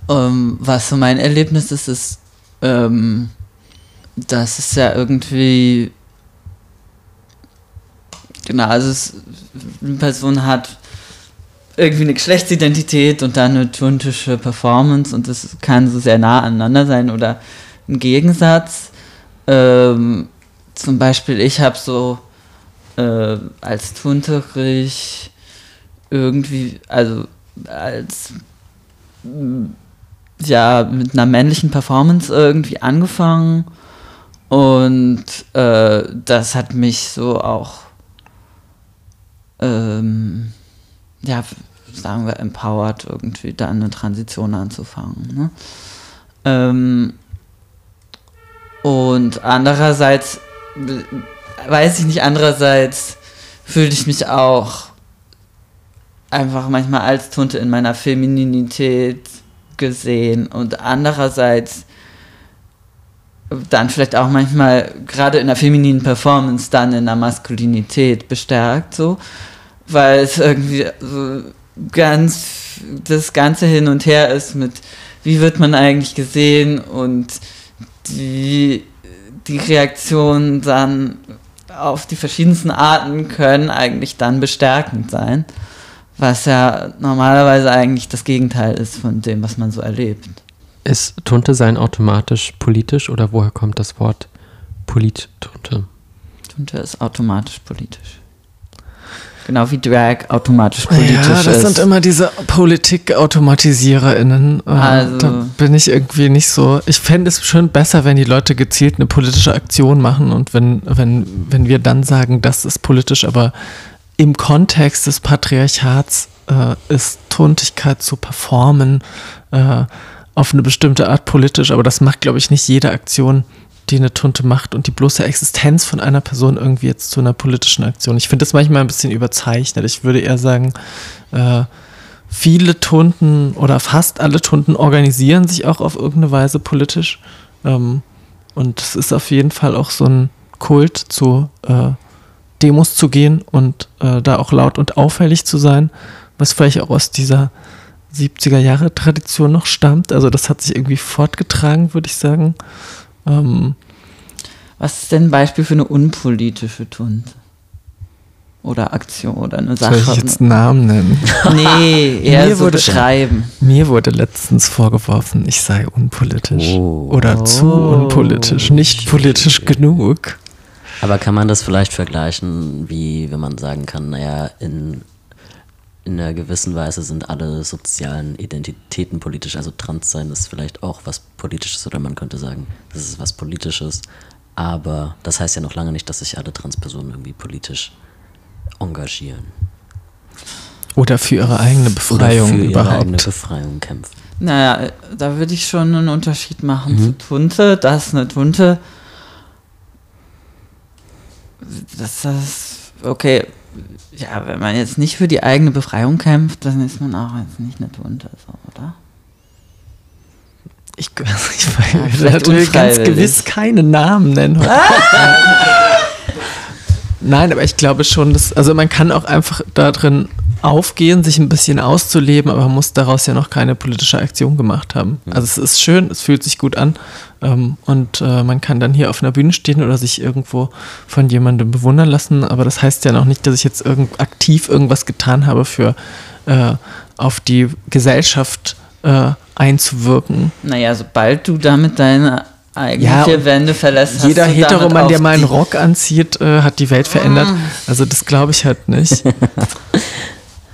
Ähm, was so mein Erlebnis ist, ist, ähm, dass es ja irgendwie, genau, also es, eine Person hat irgendwie eine Geschlechtsidentität und dann eine tuntische Performance und das kann so sehr nah aneinander sein oder ein Gegensatz. Ähm, zum Beispiel, ich habe so äh, als Tunterich irgendwie, also als mm, ja, mit einer männlichen Performance irgendwie angefangen und äh, das hat mich so auch ähm, ja, sagen wir, empowered, irgendwie da eine Transition anzufangen. Ne? Ähm, und andererseits, weiß ich nicht, andererseits fühle ich mich auch einfach manchmal als Tunte in meiner Femininität gesehen. Und andererseits dann vielleicht auch manchmal gerade in der femininen Performance dann in der Maskulinität bestärkt so. Weil es irgendwie so ganz das Ganze hin und her ist mit, wie wird man eigentlich gesehen und die, die Reaktionen dann auf die verschiedensten Arten können eigentlich dann bestärkend sein, was ja normalerweise eigentlich das Gegenteil ist von dem, was man so erlebt.
Ist Tunte sein automatisch politisch oder woher kommt das Wort Polit-Tunte?
Tunte ist automatisch politisch. Genau wie Drag automatisch politisch ist. Ja,
das
ist.
sind immer diese Politik-AutomatisiererInnen. Äh, also. Da bin ich irgendwie nicht so. Ich fände es schon besser, wenn die Leute gezielt eine politische Aktion machen und wenn, wenn, wenn wir dann sagen, das ist politisch, aber im Kontext des Patriarchats äh, ist Tuntigkeit zu performen äh, auf eine bestimmte Art politisch, aber das macht, glaube ich, nicht jede Aktion die eine Tunte macht und die bloße Existenz von einer Person irgendwie jetzt zu einer politischen Aktion. Ich finde das manchmal ein bisschen überzeichnet. Ich würde eher sagen, äh, viele Tunten oder fast alle Tunten organisieren sich auch auf irgendeine Weise politisch. Ähm, und es ist auf jeden Fall auch so ein Kult, zu äh, Demos zu gehen und äh, da auch laut und auffällig zu sein, was vielleicht auch aus dieser 70er Jahre Tradition noch stammt. Also das hat sich irgendwie fortgetragen, würde ich sagen. Ähm,
Was ist denn ein Beispiel für eine unpolitische Tunte? Oder Aktion oder eine Sache?
Soll ich jetzt einen Namen nennen? (laughs)
Nee, (laughs) eher
mir
so
wurde,
beschreiben.
Mir wurde letztens vorgeworfen, ich sei unpolitisch.
Oh.
Oder
Oh.
zu unpolitisch, nicht politisch genug.
Aber kann man das vielleicht vergleichen, wie wenn man sagen kann, naja, in, in einer gewissen Weise sind alle sozialen Identitäten politisch, also Transsein ist vielleicht auch was Politisches oder man könnte sagen, das ist was Politisches, aber das heißt ja noch lange nicht, dass sich alle Transpersonen irgendwie politisch engagieren.
Oder für ihre eigene Befreiung
oder für ihre eigene
überhaupt.
Befreiung kämpfen.
Naja, da würde ich schon einen Unterschied machen
Mhm.
zu Tunte. Dass eine Tunte. Das ist. Okay. Ja, wenn man jetzt nicht für die eigene Befreiung kämpft, dann ist man auch jetzt nicht eine Tunte, so, oder?
Ich, (laughs) ich,
Ja,
will
vielleicht
natürlich ganz gewiss keine Namen nennen. (laughs) Nein, aber ich glaube schon, dass, also man kann auch einfach da drin aufgehen, sich ein bisschen auszuleben, aber man muss daraus ja noch keine politische Aktion gemacht haben. Also es ist schön, es fühlt sich gut an ähm, und äh, man kann dann hier auf einer Bühne stehen oder sich irgendwo von jemandem bewundern lassen, aber das heißt ja noch nicht, dass ich jetzt irgend, aktiv irgendwas getan habe für äh, auf die Gesellschaft äh, einzuwirken.
Naja, sobald du damit deine eigenen
Ja,
Wände verlässt,
Jeder
hast du
Heteroman, der mal einen
Ah.
Rock anzieht, äh, hat die Welt verändert. Also das glaube ich halt nicht. (laughs)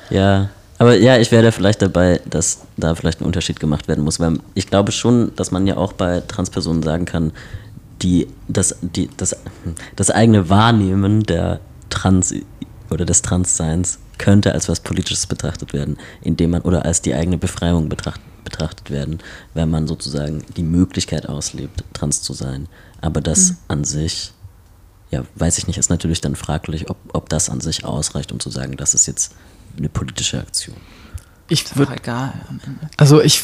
Ja, aber ja, ich wäre da vielleicht dabei, dass da vielleicht ein Unterschied gemacht werden muss, weil ich glaube schon, dass man ja auch bei Transpersonen sagen kann, die, das, die, das, das eigene Wahrnehmen der Trans oder des Transseins könnte als was Politisches betrachtet werden, indem man oder als die eigene Befreiung betracht, betrachtet werden, wenn man sozusagen die Möglichkeit auslebt, trans zu sein. Aber das an sich, ja, weiß ich nicht, ist natürlich dann fraglich, ob, ob das an sich ausreicht, um zu sagen, das ist jetzt eine politische Aktion.
Ich würde,
egal am Ende.
also ich,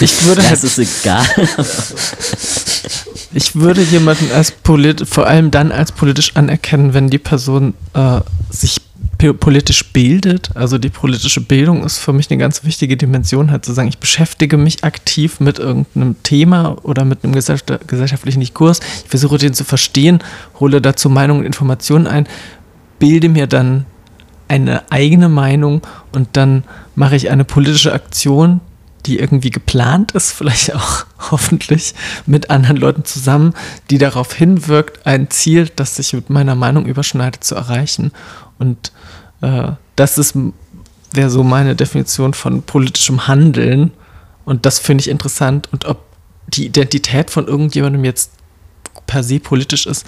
ich würde
Das
halt,
ist egal. (laughs)
ich würde jemanden als polit, vor allem dann als politisch anerkennen, wenn die Person äh, sich politisch bildet. Also die politische Bildung ist für mich eine ganz wichtige Dimension, halt zu sagen, ich beschäftige mich aktiv mit irgendeinem Thema oder mit einem gesell gesellschaftlichen Diskurs. Ich versuche den zu verstehen, hole dazu Meinungen und Informationen ein, bilde mir dann eine eigene Meinung und dann mache ich eine politische Aktion, die irgendwie geplant ist, vielleicht auch (laughs) hoffentlich mit anderen Leuten zusammen, die darauf hinwirkt, ein Ziel, das sich mit meiner Meinung überschneidet, zu erreichen. Und äh, das ist wäre so meine Definition von politischem Handeln. Und das finde ich interessant. Und ob die Identität von irgendjemandem jetzt per se politisch ist,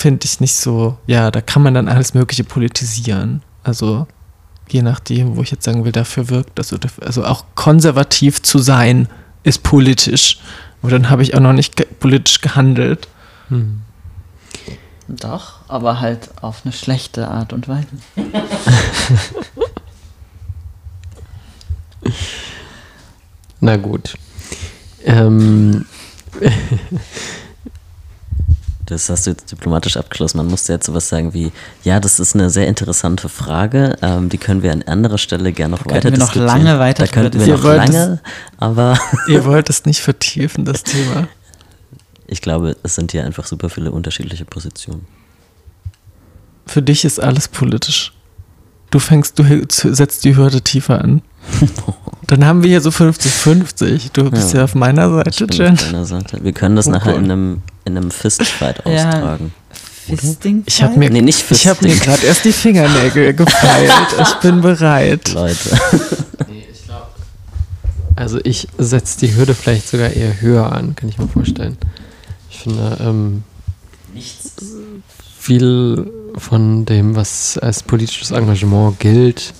finde ich nicht so, ja, da kann man dann alles Mögliche politisieren. Also je nachdem, wo ich jetzt sagen will, dafür wirkt. Also, also auch konservativ zu sein, ist politisch. Aber dann habe ich auch noch nicht ge politisch gehandelt. Hm.
Doch, aber halt auf eine schlechte Art und Weise. (laughs)
Na gut. Ähm. (laughs)
Das hast du jetzt diplomatisch abgeschlossen. Man musste jetzt sowas sagen wie, ja, das ist eine sehr interessante Frage. Ähm, die können wir an anderer Stelle gerne noch da weiter
wir diskutieren. noch lange weiter
Da könnten wir noch lange, aber... (laughs)
ihr wollt es nicht vertiefen, das Thema. (laughs)
Ich glaube, es sind hier einfach super viele unterschiedliche Positionen.
Für dich ist alles politisch. Du fängst, du setzt die Hürde tiefer an. (laughs) Dann haben wir hier so 50-50. Du bist ja. ja, auf meiner Seite, Jen. Auf deiner
Seite. Wir können das oh nachher in einem, in einem Fistfight austragen.
Fisting?
Ich habe mir, nee, nicht ich hab mir gerade erst die Fingernägel (laughs) gefeilt. Ich bin bereit.
Leute. (laughs)
Nee, ich glaube. Also ich setze die Hürde vielleicht sogar eher höher an, kann ich mir vorstellen. Ich finde, ähm, Nichts. viel von dem, was als politisches Engagement gilt,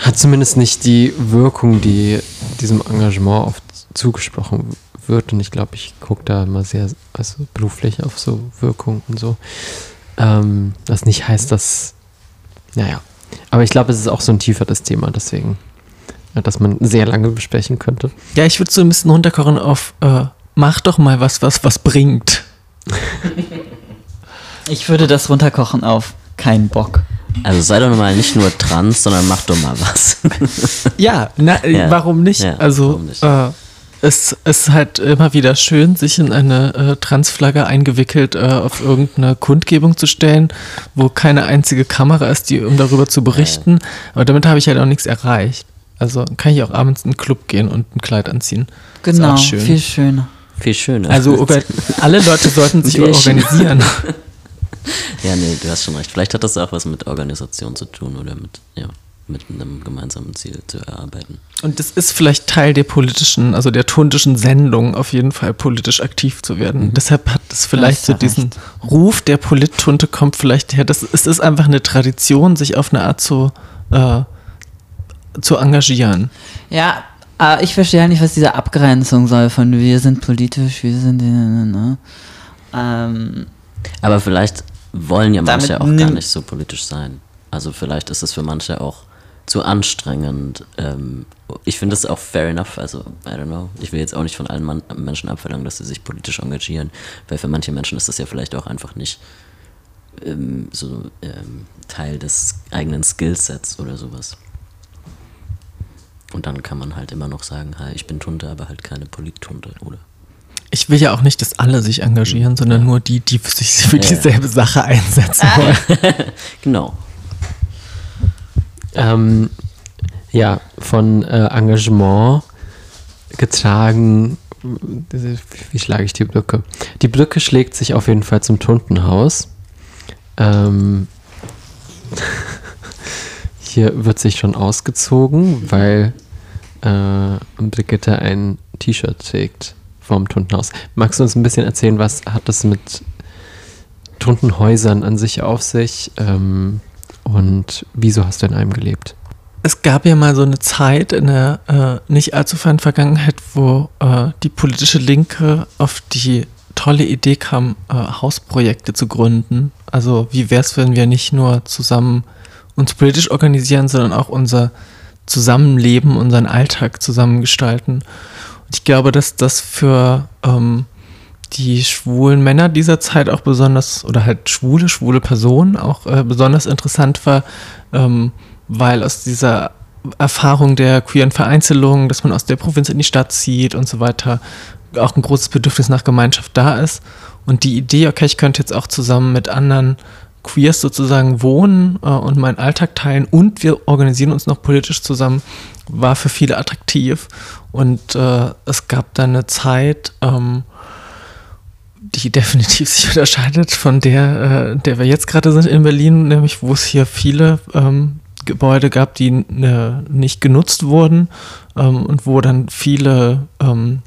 hat zumindest nicht die Wirkung, die diesem Engagement oft zugesprochen wird. Und ich glaube, ich gucke da immer sehr also beruflich auf so Wirkung und so. Ähm, das nicht heißt, dass, naja. Aber ich glaube, es ist auch so ein tieferes Thema, deswegen, dass man sehr lange besprechen könnte.
Ja, ich würde so ein bisschen runterkochen auf, äh, mach doch mal was, was was bringt.
ich würde das runterkochen auf keinen Bock.
Also sei doch mal nicht nur trans, sondern mach doch mal was. (laughs)
ja, na, ja, warum nicht? Ja, also warum nicht? Äh, es ist halt immer wieder schön, sich in eine äh, Transflagge eingewickelt äh, auf irgendeine Kundgebung zu stellen, wo keine einzige Kamera ist, die, um darüber zu berichten. Ja. Aber damit habe ich halt auch nichts erreicht. Also kann ich auch abends in den Club gehen und ein Kleid anziehen.
Genau, schön. viel schöner.
Viel schöner.
Also (laughs) alle Leute sollten sich organisieren. (laughs) (laughs)
ja, nee, du hast schon recht. Vielleicht hat das auch was mit Organisation zu tun oder mit, ja, mit einem gemeinsamen Ziel zu erarbeiten.
Und das ist vielleicht Teil der politischen, also der tuntischen Sendung, auf jeden Fall politisch aktiv zu werden. Mhm. Deshalb hat es vielleicht so diesen recht. Ruf der Polittunte kommt vielleicht her. Das, es ist einfach eine Tradition, sich auf eine Art zu, äh, zu engagieren.
Ja, aber ich verstehe ja nicht, was diese Abgrenzung soll von wir sind politisch, wir sind. Ne, ne. Ähm,
aber vielleicht wollen ja manche auch gar nicht so politisch sein. Also vielleicht ist es für manche auch zu anstrengend. Ähm, ich finde es auch fair enough. Also, I don't know. Ich will jetzt auch nicht von allen Mann, Menschen abverlangen, dass sie sich politisch engagieren, weil für manche Menschen ist das ja vielleicht auch einfach nicht ähm, so ähm, Teil des eigenen Skillsets oder sowas. Und dann kann man halt immer noch sagen, hey, ich bin Tunte, aber halt keine Polittunte, oder?
Ich will ja auch nicht, dass alle sich engagieren, sondern nur die, die sich für dieselbe Sache einsetzen ah. wollen. (laughs)
genau.
Ähm, ja, von äh, Engagement getragen. Wie schlage ich die Brücke? Die Brücke schlägt sich auf jeden Fall zum Tuntenhaus. Ähm, (laughs) hier wird sich schon ausgezogen, weil äh, Brigitte ein T-Shirt trägt vom Tuntenhaus. Magst du uns ein bisschen erzählen, was hat das mit Tuntenhäusern an sich auf sich ähm, und wieso hast du in einem gelebt?
Es gab ja mal so eine Zeit in der äh, nicht allzu fernen Vergangenheit, wo äh, die politische Linke auf die tolle Idee kam, äh, Hausprojekte zu gründen. Also wie wäre es, wenn wir nicht nur zusammen uns politisch organisieren, sondern auch unser Zusammenleben, unseren Alltag zusammengestalten. Ich glaube, dass das für ähm, die schwulen Männer dieser Zeit auch besonders, oder halt schwule, schwule Personen auch äh, besonders interessant war, ähm, weil aus dieser Erfahrung der queeren Vereinzelung, dass man aus der Provinz in die Stadt zieht und so weiter, auch ein großes Bedürfnis nach Gemeinschaft da ist. Und die Idee, okay, ich könnte jetzt auch zusammen mit anderen Queers sozusagen wohnen äh, und meinen Alltag teilen und wir organisieren uns noch politisch zusammen, war für viele attraktiv. Und äh, es gab dann eine Zeit, ähm, die (laughs) definitiv sich unterscheidet von der, äh, der wir jetzt gerade sind in Berlin, nämlich wo es hier viele ähm, Gebäude gab, die äh, nicht genutzt wurden ähm, und wo dann viele ähm,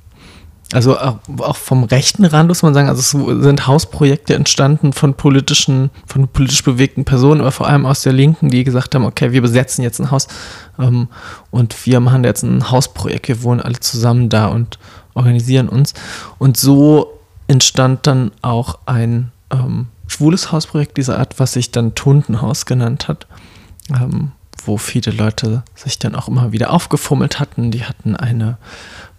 also auch vom rechten Rand muss man sagen, also es sind Hausprojekte entstanden von politischen, von politisch bewegten Personen, aber vor allem aus der Linken, die gesagt haben, okay, wir besetzen jetzt ein Haus ähm, und wir machen jetzt ein Hausprojekt, wir wohnen alle zusammen da und organisieren uns. Und so entstand dann auch ein ähm, schwules Hausprojekt dieser Art, was sich dann Tundenhaus genannt hat. Ähm, wo viele Leute sich dann auch immer wieder aufgefummelt hatten. Die hatten eine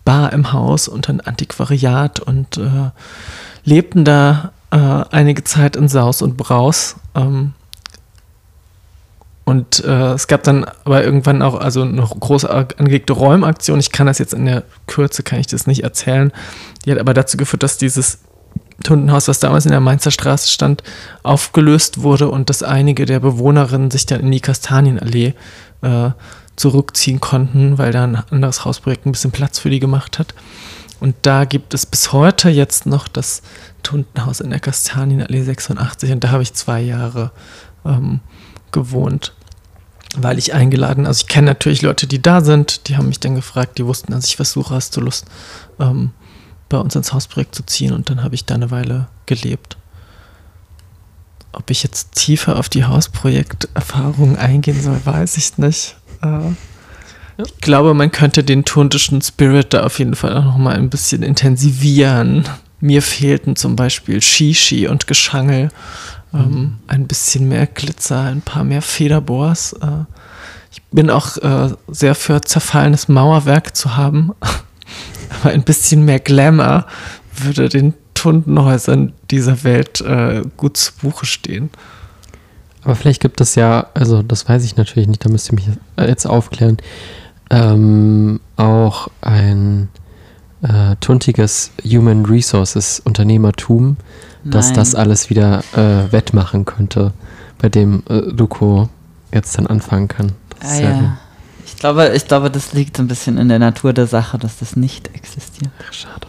Bar im Haus und ein Antiquariat und äh, lebten da äh, einige Zeit in Saus und Braus. Ähm, und äh, es gab dann aber irgendwann auch also eine große angelegte Räumaktion. Ich kann das jetzt in der Kürze, kann ich das nicht erzählen. Die hat aber dazu geführt, dass dieses Tundenhaus, was damals in der Mainzer Straße stand, aufgelöst wurde und dass einige der Bewohnerinnen sich dann in die Kastanienallee äh, zurückziehen konnten, weil da ein anderes Hausprojekt ein bisschen Platz für die gemacht hat. Und da gibt es bis heute jetzt noch das Tuntenhaus in der Kastanienallee 86 und da habe ich zwei Jahre ähm, gewohnt, weil ich eingeladen, also ich kenne natürlich Leute, die da sind, die haben mich dann gefragt, die wussten, dass ich versuche, hast du Lust, ähm, bei uns ins Hausprojekt zu ziehen und dann habe ich da eine Weile gelebt. Ob ich jetzt tiefer auf die Hausprojekterfahrungen eingehen soll, weiß ich nicht. Äh, ich glaube, man könnte den tundischen Spirit da auf jeden Fall auch noch mal ein bisschen intensivieren. Mir fehlten zum Beispiel Shishi und Geschangel, ähm, mhm. ein bisschen mehr Glitzer, ein paar mehr Federbohrs. Äh, ich bin auch äh, sehr für zerfallenes Mauerwerk zu haben, (laughs) aber ein bisschen mehr Glamour würde den Tundenhäusern dieser Welt äh, gut zu Buche stehen.
Aber vielleicht gibt es ja, also das weiß ich natürlich nicht, da müsst ihr mich jetzt aufklären, ähm, auch ein äh, tuntiges Human Resources Unternehmertum, das das alles wieder äh, wettmachen könnte, bei dem äh, Luko jetzt dann anfangen kann.
Ah, ja. Ich glaube, ich glaube, das liegt ein bisschen in der Natur der Sache, dass das nicht existiert.
Ach, schade.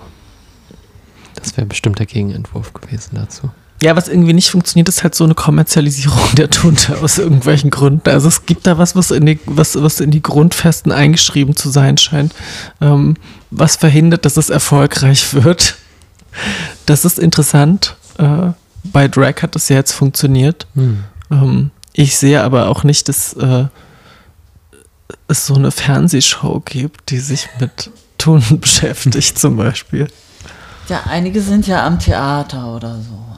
Das wäre bestimmt der Gegenentwurf gewesen dazu.
Ja, was irgendwie nicht funktioniert, ist halt so eine Kommerzialisierung der Tunte aus irgendwelchen Gründen. Also es gibt da was, was in die, was, was in die Grundfesten eingeschrieben zu sein scheint, ähm, was verhindert, dass es erfolgreich wird. Das ist interessant. Äh, bei Drag hat das ja jetzt funktioniert. Hm. Ähm, ich sehe aber auch nicht, dass äh, es so eine Fernsehshow gibt, die sich mit Tunen (laughs) beschäftigt, zum Beispiel.
Ja, einige sind ja am Theater oder so.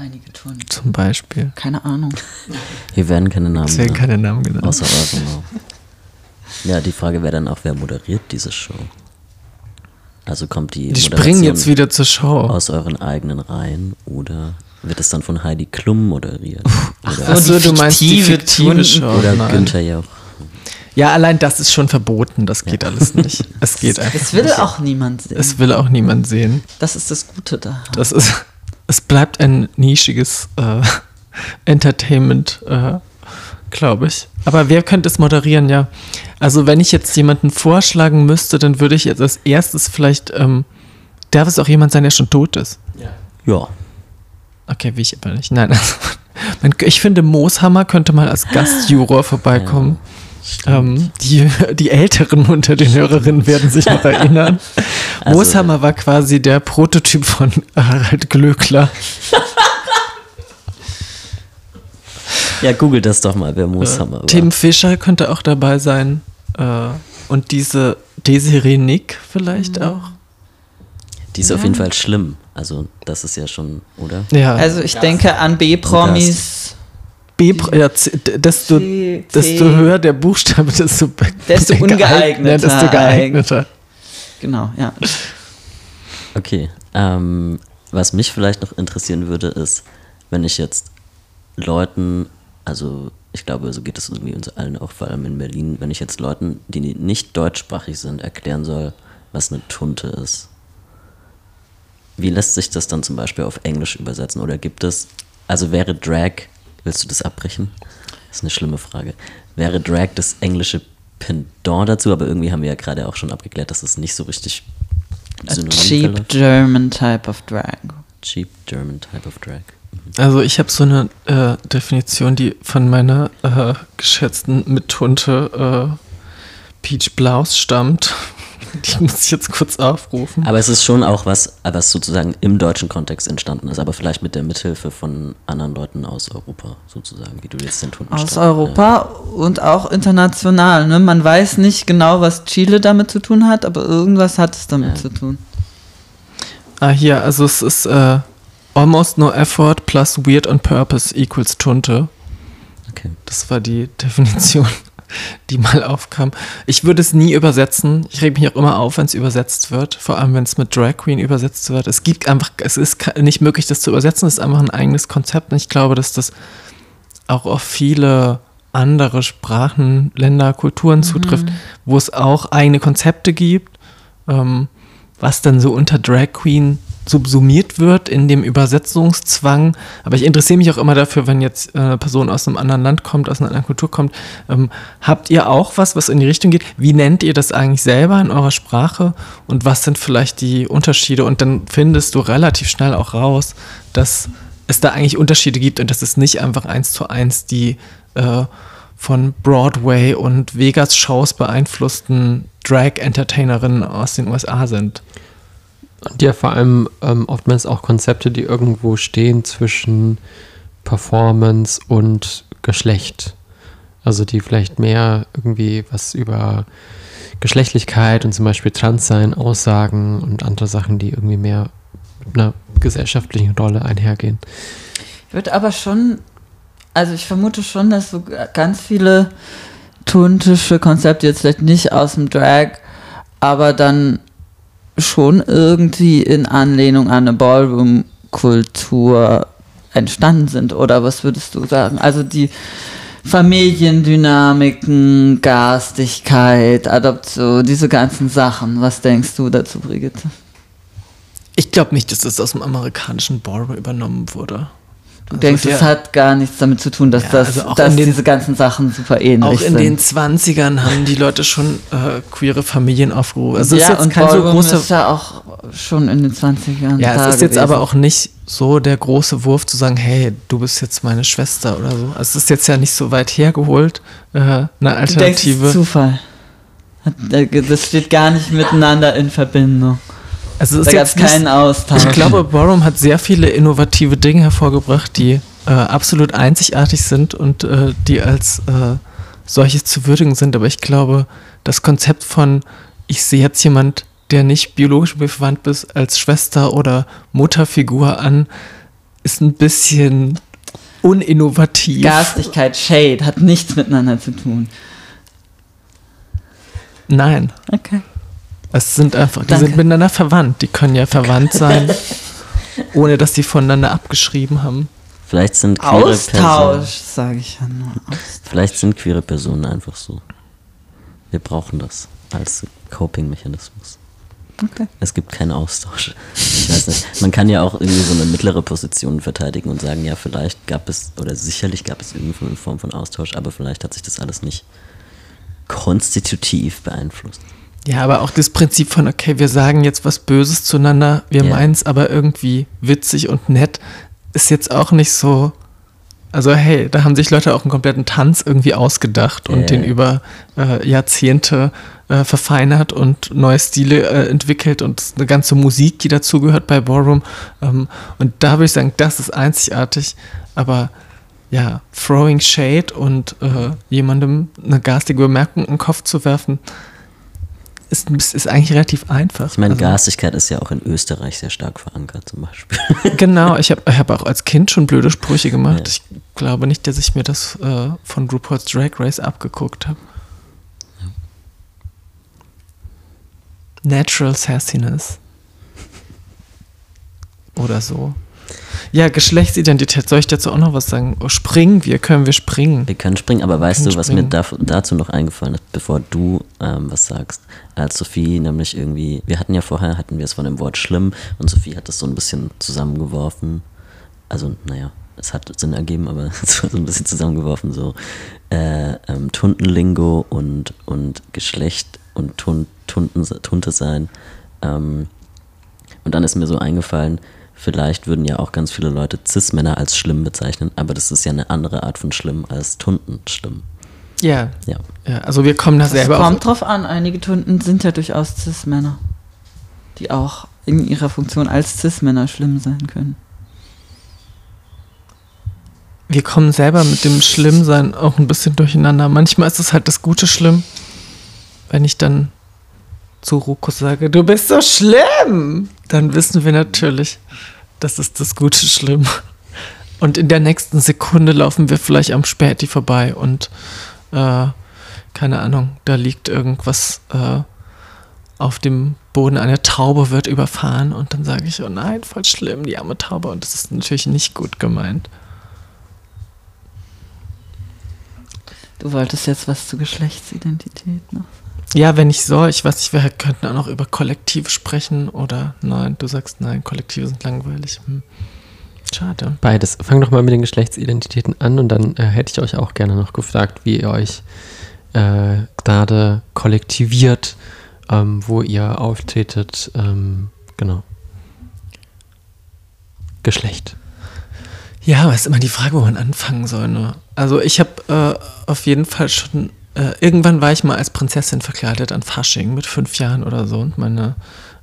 Einige Touren.
Zum Beispiel.
Keine Ahnung.
Hier werden keine Namen
Es werden keine Namen genannt.
Außer eure Ja, die Frage wäre dann auch, wer moderiert diese Show? Also kommt die
Die springen jetzt wieder zur Show.
Aus euren eigenen Reihen oder wird es dann von Heidi Klum moderiert?
Ach, oder so, du meinst die fiktive Show.
Oder Nein. Günther Jauch.
Ja, allein das ist schon verboten. Das geht ja. alles nicht. Es (laughs) geht einfach.
Es will auch niemand sehen.
Es will auch niemand sehen.
Das ist das Gute da.
Das ist es bleibt ein nischiges äh, (laughs) Entertainment, äh, glaube ich. Aber wer könnte es moderieren, ja? Also wenn ich jetzt jemanden vorschlagen müsste, dann würde ich jetzt als erstes vielleicht, ähm, darf es auch jemand sein, der schon tot ist?
Ja. Ja.
Okay, wie ich aber nicht. Nein, (laughs) also, ich finde, Mooshammer könnte mal als Gastjuror vorbeikommen. Ja. Ähm, die, die Älteren unter den Hörerinnen werden sich noch erinnern. (laughs) Also, Mooshammer war quasi der Prototyp von Harald Glöckler. (laughs)
ja, googelt das doch mal, wer Mooshammer äh, war.
Tim Fischer könnte auch dabei sein. Äh, und diese Desiree Nick vielleicht mhm. auch.
Die ist ja. auf jeden Fall schlimm. Also, das ist ja schon, oder?
Ja. Also, ich denke an B-Promis.
B, ja, desto, C, desto höher der Buchstabe, desto,
desto (laughs) ungeeigneter.
Desto geeigneter.
Genau, ja.
Okay. Ähm, was mich vielleicht noch interessieren würde, ist, wenn ich jetzt Leuten, also ich glaube, so geht es irgendwie uns allen auch, vor allem in Berlin, wenn ich jetzt Leuten, die nicht deutschsprachig sind, erklären soll, was eine Tunte ist. Wie lässt sich das dann zum Beispiel auf Englisch übersetzen? Oder gibt es also wäre Drag, willst du das abbrechen? Das ist eine schlimme Frage. Wäre Drag das englische Pendant dazu, aber irgendwie haben wir ja gerade auch schon abgeklärt, dass es nicht so richtig
A
synonym
cheap
verläuft.
German type of drag.
Cheap German type of drag.
Also ich habe so eine äh, Definition, die von meiner äh, geschätzten Mittunte äh, Peach Blaus stammt. (laughs) Die muss ich jetzt kurz aufrufen.
Aber es ist schon auch was, was sozusagen im deutschen Kontext entstanden ist, aber vielleicht mit der Mithilfe von anderen Leuten aus Europa, sozusagen, wie du jetzt den Ton
Aus
beschreibst.
Europa und auch international. Ne? Man weiß nicht genau, was Chile damit zu tun hat, aber irgendwas hat es damit
Ja.
zu tun.
Ah, hier, also es ist äh, almost no effort plus weird on purpose equals Tunte.
Ja. Okay.
Das war die (laughs) Definition, die mal aufkam. Ich würde es nie übersetzen. Ich reg mich auch immer auf, wenn es übersetzt wird. Vor allem, wenn es mit Drag Queen übersetzt wird. Es gibt einfach, es ist nicht möglich, das zu übersetzen. Es ist einfach ein eigenes Konzept. Und ich glaube, dass das auch auf viele andere Sprachen, Länder, Kulturen zutrifft, wo es auch eigene Konzepte gibt, ähm, was dann so unter Drag Queen subsumiert wird in dem Übersetzungszwang. Aber ich interessiere mich auch immer dafür, wenn jetzt äh, eine Person aus einem anderen Land kommt, aus einer anderen Kultur kommt. Ähm, habt ihr auch was, was in die Richtung geht? Wie nennt ihr das eigentlich selber in eurer Sprache? Und was sind vielleicht die Unterschiede? Und dann findest du relativ schnell auch raus, dass es da eigentlich Unterschiede gibt und dass es nicht einfach eins zu eins die äh, von Broadway und Vegas-Shows beeinflussten Drag-Entertainerinnen aus den USA sind.
Und ja, vor allem ähm, oftmals auch Konzepte, die irgendwo stehen zwischen Performance und Geschlecht. Also die vielleicht mehr irgendwie was über Geschlechtlichkeit und zum Beispiel Transsein aussagen und andere Sachen, die irgendwie mehr mit einer gesellschaftlichen Rolle einhergehen.
Ich würde aber schon, also ich vermute schon, dass so ganz viele tuntische Konzepte jetzt vielleicht nicht aus dem Drag, aber dann schon irgendwie in Anlehnung an eine Ballroom-Kultur entstanden sind. Oder was würdest du sagen? Also die Familiendynamiken, Garstigkeit, Adoption, diese ganzen Sachen. Was denkst du dazu, Brigitte?
Ich glaube nicht, dass das aus dem amerikanischen Ballroom übernommen wurde.
Du denkst,
der-
es hat gar nichts damit zu tun, dass,
Also Ja,
das,
also
dass
den-
diese ganzen Sachen super ähnlich
Auch in
sind.
den 20ern haben die Leute schon äh, queere Familien aufgerufen. Also
ja,
ist jetzt
und
kein so großer.
ist ja auch schon in den 20ern
Ja, es ist jetzt
gewesen.
aber auch nicht so der große Wurf zu sagen, hey, du bist jetzt meine Schwester oder so. Also es ist jetzt ja nicht so weit hergeholt, äh, eine
Du denkst, es ist
Alternative.
Zufall. Äh, Das steht gar nicht miteinander in Verbindung.
Also es
Da gab es keinen Austausch.
Ich glaube, Ballroom hat sehr viele innovative Dinge hervorgebracht, die äh, absolut einzigartig sind und äh, die als äh, solches zu würdigen sind. Aber ich glaube, das Konzept von, ich sehe jetzt jemand, der nicht biologisch mit mir verwandt ist, als Schwester oder Mutterfigur an, ist ein bisschen uninnovativ.
Garstigkeit, Shade hat nichts miteinander zu tun.
Nein,
Okay.
Es sind einfach, die
Danke.
sind miteinander verwandt. Die können ja verwandt sein, (laughs) ohne dass die voneinander abgeschrieben haben.
Vielleicht sind queere Personen,
Austausch, sage ich ja nur.
vielleicht sind queere Personen einfach so. Wir brauchen das als Coping-Mechanismus.
Okay.
Es gibt keinen Austausch. Ich weiß nicht. Man kann ja auch irgendwie so eine mittlere Position verteidigen und sagen, ja, vielleicht gab es, oder sicherlich gab es irgendeine Form von Austausch, aber vielleicht hat sich das alles nicht konstitutiv beeinflusst.
Ja, aber auch das Prinzip von, okay, wir sagen jetzt was Böses zueinander, wir
Ja.
meinen es aber irgendwie witzig und nett, ist jetzt auch nicht so. Also, hey, da haben sich Leute auch einen kompletten Tanz irgendwie ausgedacht und
Ja.
den über äh, Jahrzehnte äh, verfeinert und neue Stile äh, entwickelt und eine ganze Musik, die dazugehört bei Ballroom. Ähm, und da würde ich sagen, das ist einzigartig, aber ja, throwing shade und äh, jemandem eine garstige Bemerkung in den Kopf zu werfen, ist, ist eigentlich relativ einfach.
Ich meine,
Also-
Garstigkeit ist ja auch in Österreich sehr stark verankert, zum Beispiel. (laughs)
Genau, ich habe ich hab auch als Kind schon blöde Sprüche gemacht.
Ja.
Ich glaube nicht, dass ich mir das äh, von RuPaul's Drag Race abgeguckt habe. Natural Sassiness. Oder so. Ja, Geschlechtsidentität. Soll ich dazu auch noch was sagen? Oh, springen wir, können wir springen.
Wir können springen, aber weißt du, was
springen.
mir daf- dazu noch eingefallen ist, bevor du ähm, was sagst? Als Sophie nämlich irgendwie, wir hatten ja vorher, hatten wir es von dem Wort schlimm und Sophie hat das so ein bisschen zusammengeworfen. Also, naja, es hat Sinn ergeben, aber (laughs) es war so ein bisschen zusammengeworfen, so äh, ähm, Tuntenlingo und, und Geschlecht und Tun, Tunten, Tunte sein. Ähm, und dann ist mir so eingefallen, vielleicht würden ja auch ganz viele Leute Cis-Männer als schlimm bezeichnen, aber das ist ja eine andere Art von schlimm als Tunten schlimm.
Ja.
Ja.
ja. Also wir kommen da
Es
selber
kommt drauf an, einige Tunden sind ja durchaus Cis-Männer, die auch in ihrer Funktion als Cis-Männer schlimm sein können.
wir kommen selber mit dem Schlimmsein auch ein bisschen durcheinander. Manchmal ist es halt das Gute schlimm, wenn ich dann zu Ruko sage, du bist so schlimm, dann wissen wir natürlich, das ist das Gute schlimm. Und in der nächsten Sekunde laufen wir vielleicht am Späti vorbei und äh, keine Ahnung, da liegt irgendwas äh, auf dem Boden, eine Taube wird überfahren und dann sage ich, oh nein, voll schlimm, die arme Taube. Und das ist natürlich nicht gut gemeint.
Du wolltest jetzt was zu Geschlechtsidentität noch?
Ja, wenn ich soll, ich weiß nicht, wir könnten auch noch über Kollektive sprechen oder nein, du sagst nein, Kollektive sind langweilig. Hm. Schade.
Beides. Fang doch mal mit den Geschlechtsidentitäten an und dann äh, hätte ich euch auch gerne noch gefragt, wie ihr euch äh, gerade kollektiviert, ähm, wo ihr auftretet. Ähm, genau. Geschlecht.
Ja, aber ist immer die Frage, wo man anfangen soll. Ne? Also ich habe äh, auf jeden Fall schon, äh, irgendwann war ich mal als Prinzessin verkleidet an Fasching mit fünf Jahren oder so und meine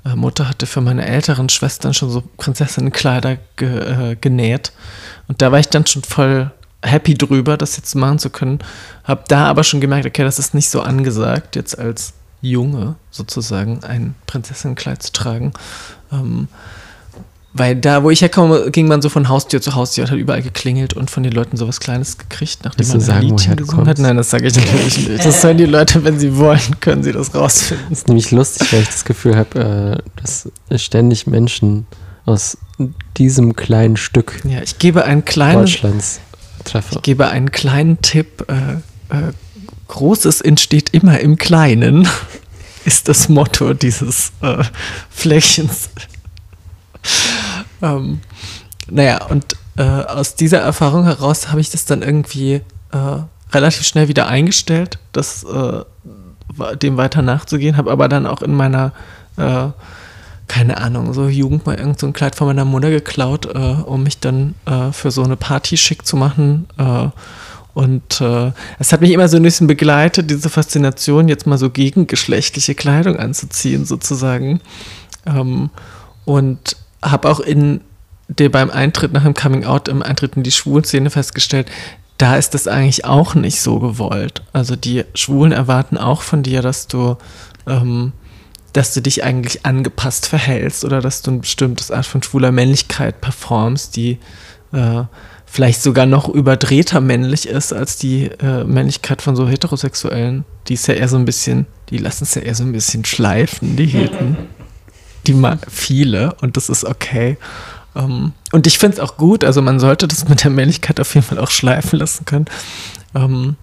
äh, Mutter hatte für meine älteren Schwestern schon so Prinzessinnenkleider ge, äh, genäht und da war ich dann schon voll happy drüber, das jetzt machen zu können. Habe da aber schon gemerkt, okay, das ist nicht so angesagt, jetzt als Junge sozusagen ein Prinzessinnenkleid zu tragen. Ähm, weil da, wo ich herkomme, ging man so von Haustür zu Haustür und hat überall geklingelt und von den Leuten sowas Kleines gekriegt, nachdem
Willst
man
sagen,
ein Liedchen
du
gesungen hat. Nein, das sage ich natürlich nicht. Das sollen die Leute, wenn sie wollen, können sie das rausfinden.
Das ist nämlich lustig, weil ich das Gefühl habe, äh, dass ständig Menschen aus diesem kleinen Stück
Ja, ich gebe einen kleinen,
Deutschlands treffe.
ich gebe einen kleinen Tipp. Äh, äh, Großes entsteht immer im Kleinen, (laughs) ist das Motto dieses äh, Flächens. Ähm, naja, und äh, aus dieser Erfahrung heraus habe ich das dann irgendwie äh, relativ schnell wieder eingestellt, das äh, dem weiter nachzugehen, habe aber dann auch in meiner, äh, keine Ahnung, so Jugend mal irgend so ein Kleid von meiner Mutter geklaut, äh, um mich dann äh, für so eine Party schick zu machen. Und äh, es hat mich immer so ein bisschen begleitet, diese Faszination, jetzt mal so gegengeschlechtliche Kleidung anzuziehen, sozusagen. Ähm, und habe auch in der beim Eintritt nach dem Coming Out, im Eintritt in die Schwulenszene festgestellt, da ist das eigentlich auch nicht so gewollt. Also die Schwulen erwarten auch von dir, dass du, ähm, dass du dich eigentlich angepasst verhältst oder dass du ein bestimmtes Art von schwuler Männlichkeit performst, die äh, vielleicht sogar noch überdrehter männlich ist als die äh, Männlichkeit von so Heterosexuellen. Die ist ja eher so ein bisschen, die lassen es ja eher so ein bisschen schleifen, die Heten die mal viele und das ist okay. Ähm, und ich finde es auch gut, also man sollte das mit der Männlichkeit auf jeden Fall auch schleifen lassen können. Ähm,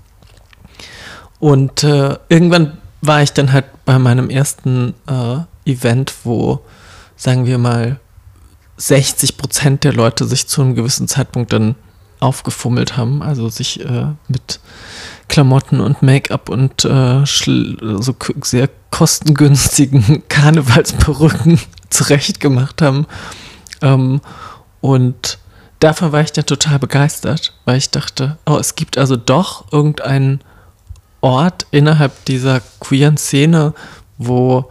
und äh, irgendwann war ich dann halt bei meinem ersten äh, Event, wo, sagen wir mal, 60 Prozent der Leute sich zu einem gewissen Zeitpunkt dann aufgefummelt haben, also sich äh, mit Klamotten und Make-up und äh, so sehr kostengünstigen (laughs) Karnevalsperücken (laughs) zurechtgemacht haben. Ähm, und davon war ich dann total begeistert, weil ich dachte, oh, es gibt also doch irgendeinen Ort innerhalb dieser queeren Szene, wo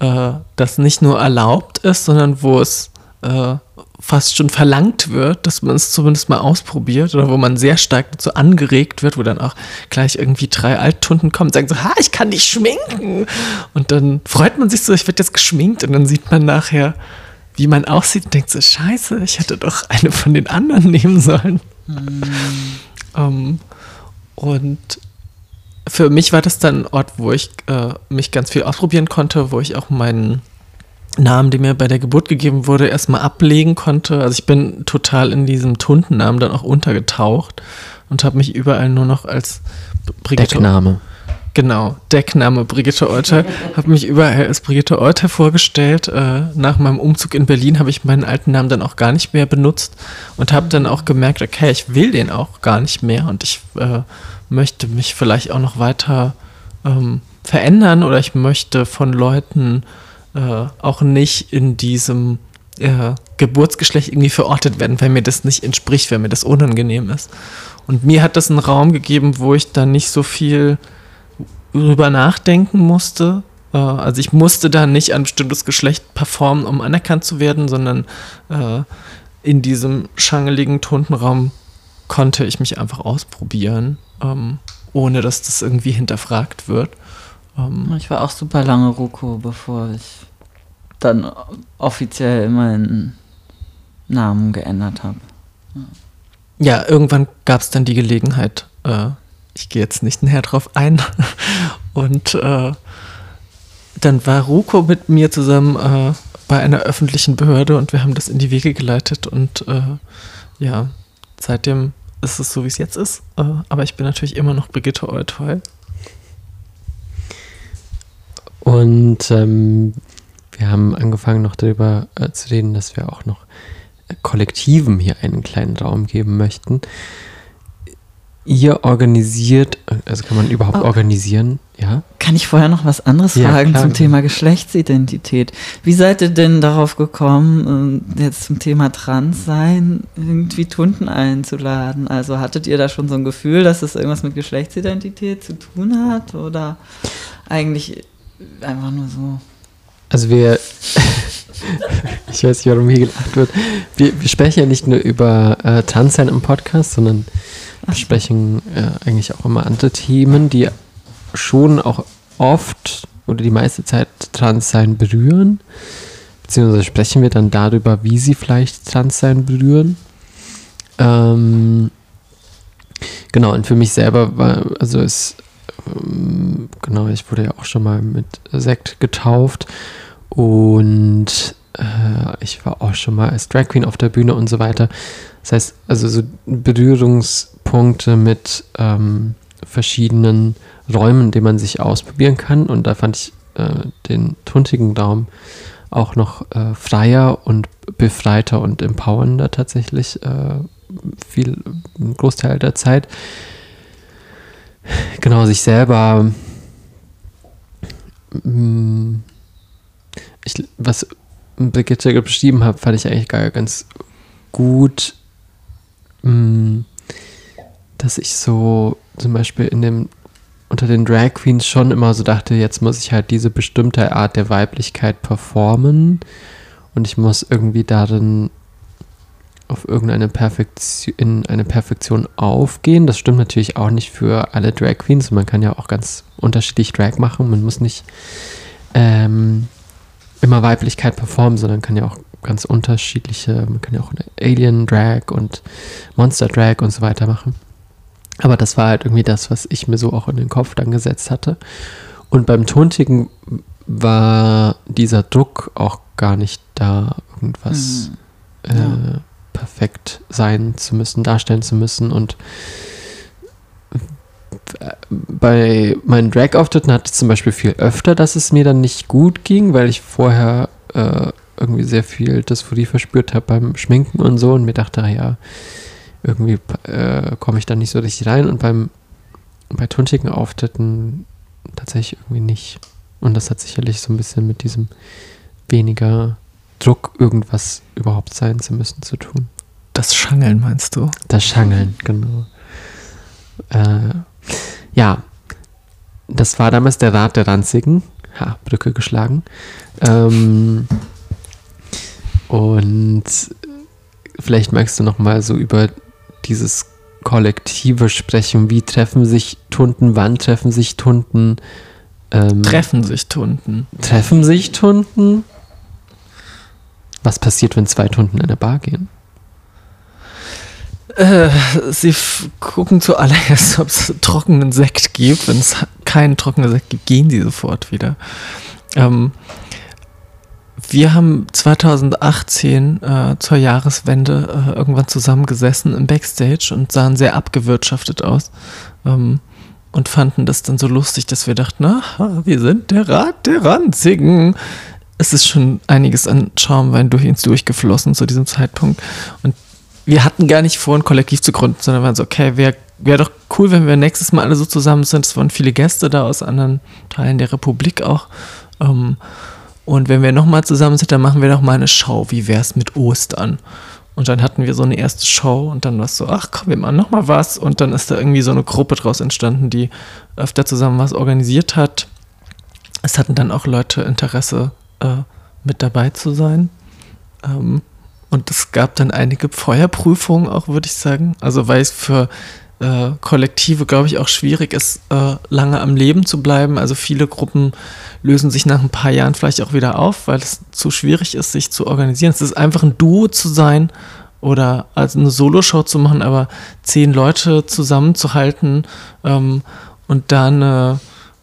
äh, das nicht nur erlaubt ist, sondern wo es äh, fast schon verlangt wird, dass man es zumindest mal ausprobiert oder wo man sehr stark dazu angeregt wird, wo dann auch gleich irgendwie drei Alttunden kommen und sagen so, ha, ich kann dich schminken. Und dann freut man sich so, ich werde jetzt geschminkt und dann sieht man nachher, wie man aussieht und denkt so, scheiße, ich hätte doch eine von den anderen nehmen sollen. Ähm, und für mich war das dann ein Ort, wo ich äh, mich ganz viel ausprobieren konnte, wo ich auch meinen Namen, der mir bei der Geburt gegeben wurde, erstmal ablegen konnte. Also ich bin total in diesem Tuntennamen dann auch untergetaucht und habe mich überall nur noch als Brigitte
Deckname.
Genau, Deckname Brigitte Euter. habe mich überall als Brigitte Euter vorgestellt. Äh, nach meinem Umzug in Berlin habe ich meinen alten Namen dann auch gar nicht mehr benutzt und habe dann auch gemerkt, okay, ich will den auch gar nicht mehr und ich äh, möchte mich vielleicht auch noch weiter ähm, verändern oder ich möchte von Leuten äh, auch nicht in diesem äh, Geburtsgeschlecht irgendwie verortet werden, weil mir das nicht entspricht, weil mir das unangenehm ist. Und mir hat das einen Raum gegeben, wo ich dann nicht so viel drüber nachdenken musste. Äh, also ich musste da nicht ein bestimmtes Geschlecht performen, um anerkannt zu werden, sondern äh, in diesem schangeligen Tontenraum konnte ich mich einfach ausprobieren, ähm, ohne dass das irgendwie hinterfragt wird.
Ähm, ich war auch super lange Ruko, bevor ich dann offiziell meinen Namen geändert habe.
Ja. irgendwann gab es dann die Gelegenheit, äh, ich gehe jetzt nicht näher drauf ein, (laughs) und äh, dann war Ruko mit mir zusammen äh, bei einer öffentlichen Behörde und wir haben das in die Wege geleitet und äh, ja, seitdem ist es so, wie es jetzt ist. Äh, aber ich bin natürlich immer noch Brigitte Eutoy.
Und ähm, wir haben angefangen noch darüber äh, zu reden, dass wir auch noch Kollektiven hier einen kleinen Raum geben möchten. Ihr organisiert, also kann man überhaupt oh. organisieren, ja?
Kann ich vorher noch was anderes ja, fragen klar. zum Thema Geschlechtsidentität? Wie seid ihr denn darauf gekommen, äh, jetzt zum Thema Transsein irgendwie Tunden einzuladen? Also hattet ihr da schon so ein Gefühl, dass es irgendwas mit Geschlechtsidentität zu tun hat? Oder eigentlich einfach nur so?
Also wir, (laughs) ich weiß nicht, warum hier gelacht wird. Wir, wir sprechen ja nicht nur über äh, Transsein im Podcast, sondern wir sprechen äh, eigentlich auch immer andere Themen, die schon auch oft oder die meiste Zeit Transsein berühren. Beziehungsweise sprechen wir dann darüber, wie sie vielleicht Transsein berühren. Ähm, genau, und für mich selber war, also ist, ähm, genau, ich wurde ja auch schon mal mit Sekt getauft und äh, ich war auch schon mal als Drag Queen auf der Bühne und so weiter. Das heißt, also so Berührungspunkte mit ähm, verschiedenen Räumen, in denen man sich ausprobieren kann. Und da fand ich äh, den tuntigen Raum auch noch äh, freier und befreiter und empowernder tatsächlich äh, viel, ein Großteil der Zeit. Genau, sich selber mm, ich, was Brigitte beschrieben hat, fand ich eigentlich gar ganz gut, mm, dass ich so zum Beispiel in dem unter den Drag Queens schon immer so dachte, jetzt muss ich halt diese bestimmte Art der Weiblichkeit performen und ich muss irgendwie darin auf irgendeine Perfektion, in eine Perfektion aufgehen. Das stimmt natürlich auch nicht für alle Drag Queens. Man kann ja auch ganz unterschiedlich Drag machen. Man muss nicht ähm, immer Weiblichkeit performen, sondern kann ja auch ganz unterschiedliche, man kann ja auch Alien Drag und Monster Drag und so weiter machen. Aber das war halt irgendwie das, was ich mir so auch in den Kopf dann gesetzt hatte. Und beim Tontigen war dieser Druck auch gar nicht da, irgendwas mhm. ja. Äh, perfekt sein zu müssen, darstellen zu müssen. Und bei meinen Drag-Auftritten hatte ich zum Beispiel viel öfter, dass es mir dann nicht gut ging, weil ich vorher äh, irgendwie sehr viel Dysphorie verspürt habe beim Schminken und so und mir dachte, ja, irgendwie äh, komme ich da nicht so richtig rein und beim bei tuntigen Auftritten tatsächlich irgendwie nicht. Und das hat sicherlich so ein bisschen mit diesem weniger Druck, irgendwas überhaupt sein zu müssen, zu tun.
Das Schangeln meinst du?
Das Schangeln, genau. Äh, ja, das war damals der Rat der Ranzigen. Ha, Brücke geschlagen. Ähm, und vielleicht magst du noch mal so über dieses Kollektive sprechen. Wie treffen sich Tunden? Wann treffen sich Tunden?
Ähm, treffen sich Tunden.
Treffen sich Tunden? Was passiert, wenn zwei Tunden in eine Bar gehen?
Äh, sie gucken zuallererst, ob es trockenen Sekt gibt. Wenn es keinen trockenen Sekt gibt, gehen sie sofort wieder. Ähm, wir haben 2018 äh, zur Jahreswende äh, irgendwann zusammengesessen im Backstage und sahen sehr abgewirtschaftet aus. Ähm, und fanden das dann so lustig, dass wir dachten, aha, wir sind der Rat der Ranzigen. Es ist schon einiges an Schaumwein durch uns durchgeflossen zu diesem Zeitpunkt. Und wir hatten gar nicht vor, ein Kollektiv zu gründen, sondern waren so, okay, wäre wär doch cool, wenn wir nächstes Mal alle so zusammen sind. Es waren viele Gäste da aus anderen Teilen der Republik auch. Ähm, und wenn wir nochmal zusammen sind, dann machen wir doch mal eine Show. Wie wäre es mit Ostern? Und dann hatten wir so eine erste Show und dann war es so, ach komm, wir machen nochmal was. Und dann ist da irgendwie so eine Gruppe draus entstanden, die öfter zusammen was organisiert hat. Es hatten dann auch Leute Interesse, äh, mit dabei zu sein. Ähm, und es gab dann einige Feuerprüfungen auch, würde ich sagen. Also weil es für äh, Kollektive, glaube ich, auch schwierig ist, äh, lange am Leben zu bleiben. Also viele Gruppen lösen sich nach ein paar Jahren vielleicht auch wieder auf, weil es zu schwierig ist, sich zu organisieren. Es ist einfach ein Duo zu sein oder als eine Soloshow zu machen, aber zehn Leute zusammenzuhalten ähm, und dann äh,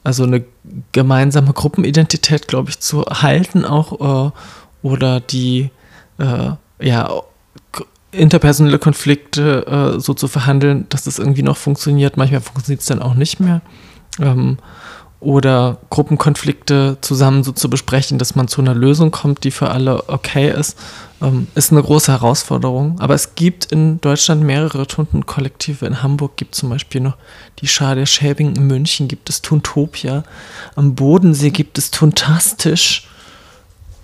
also eine gemeinsame Gruppenidentität, glaube ich, zu halten auch äh, oder die äh, ja interpersonelle Konflikte äh, so zu verhandeln, dass das irgendwie noch funktioniert. Manchmal funktioniert es dann auch nicht mehr. Ähm, oder Gruppenkonflikte zusammen so zu besprechen, dass man zu einer Lösung kommt, die für alle okay ist, ähm, ist eine große Herausforderung. Aber es gibt in Deutschland mehrere Tuntenkollektive. In Hamburg gibt es zum Beispiel noch die Schar der Schäbing, in München gibt es Tuntopia, am Bodensee gibt es Tuntastisch.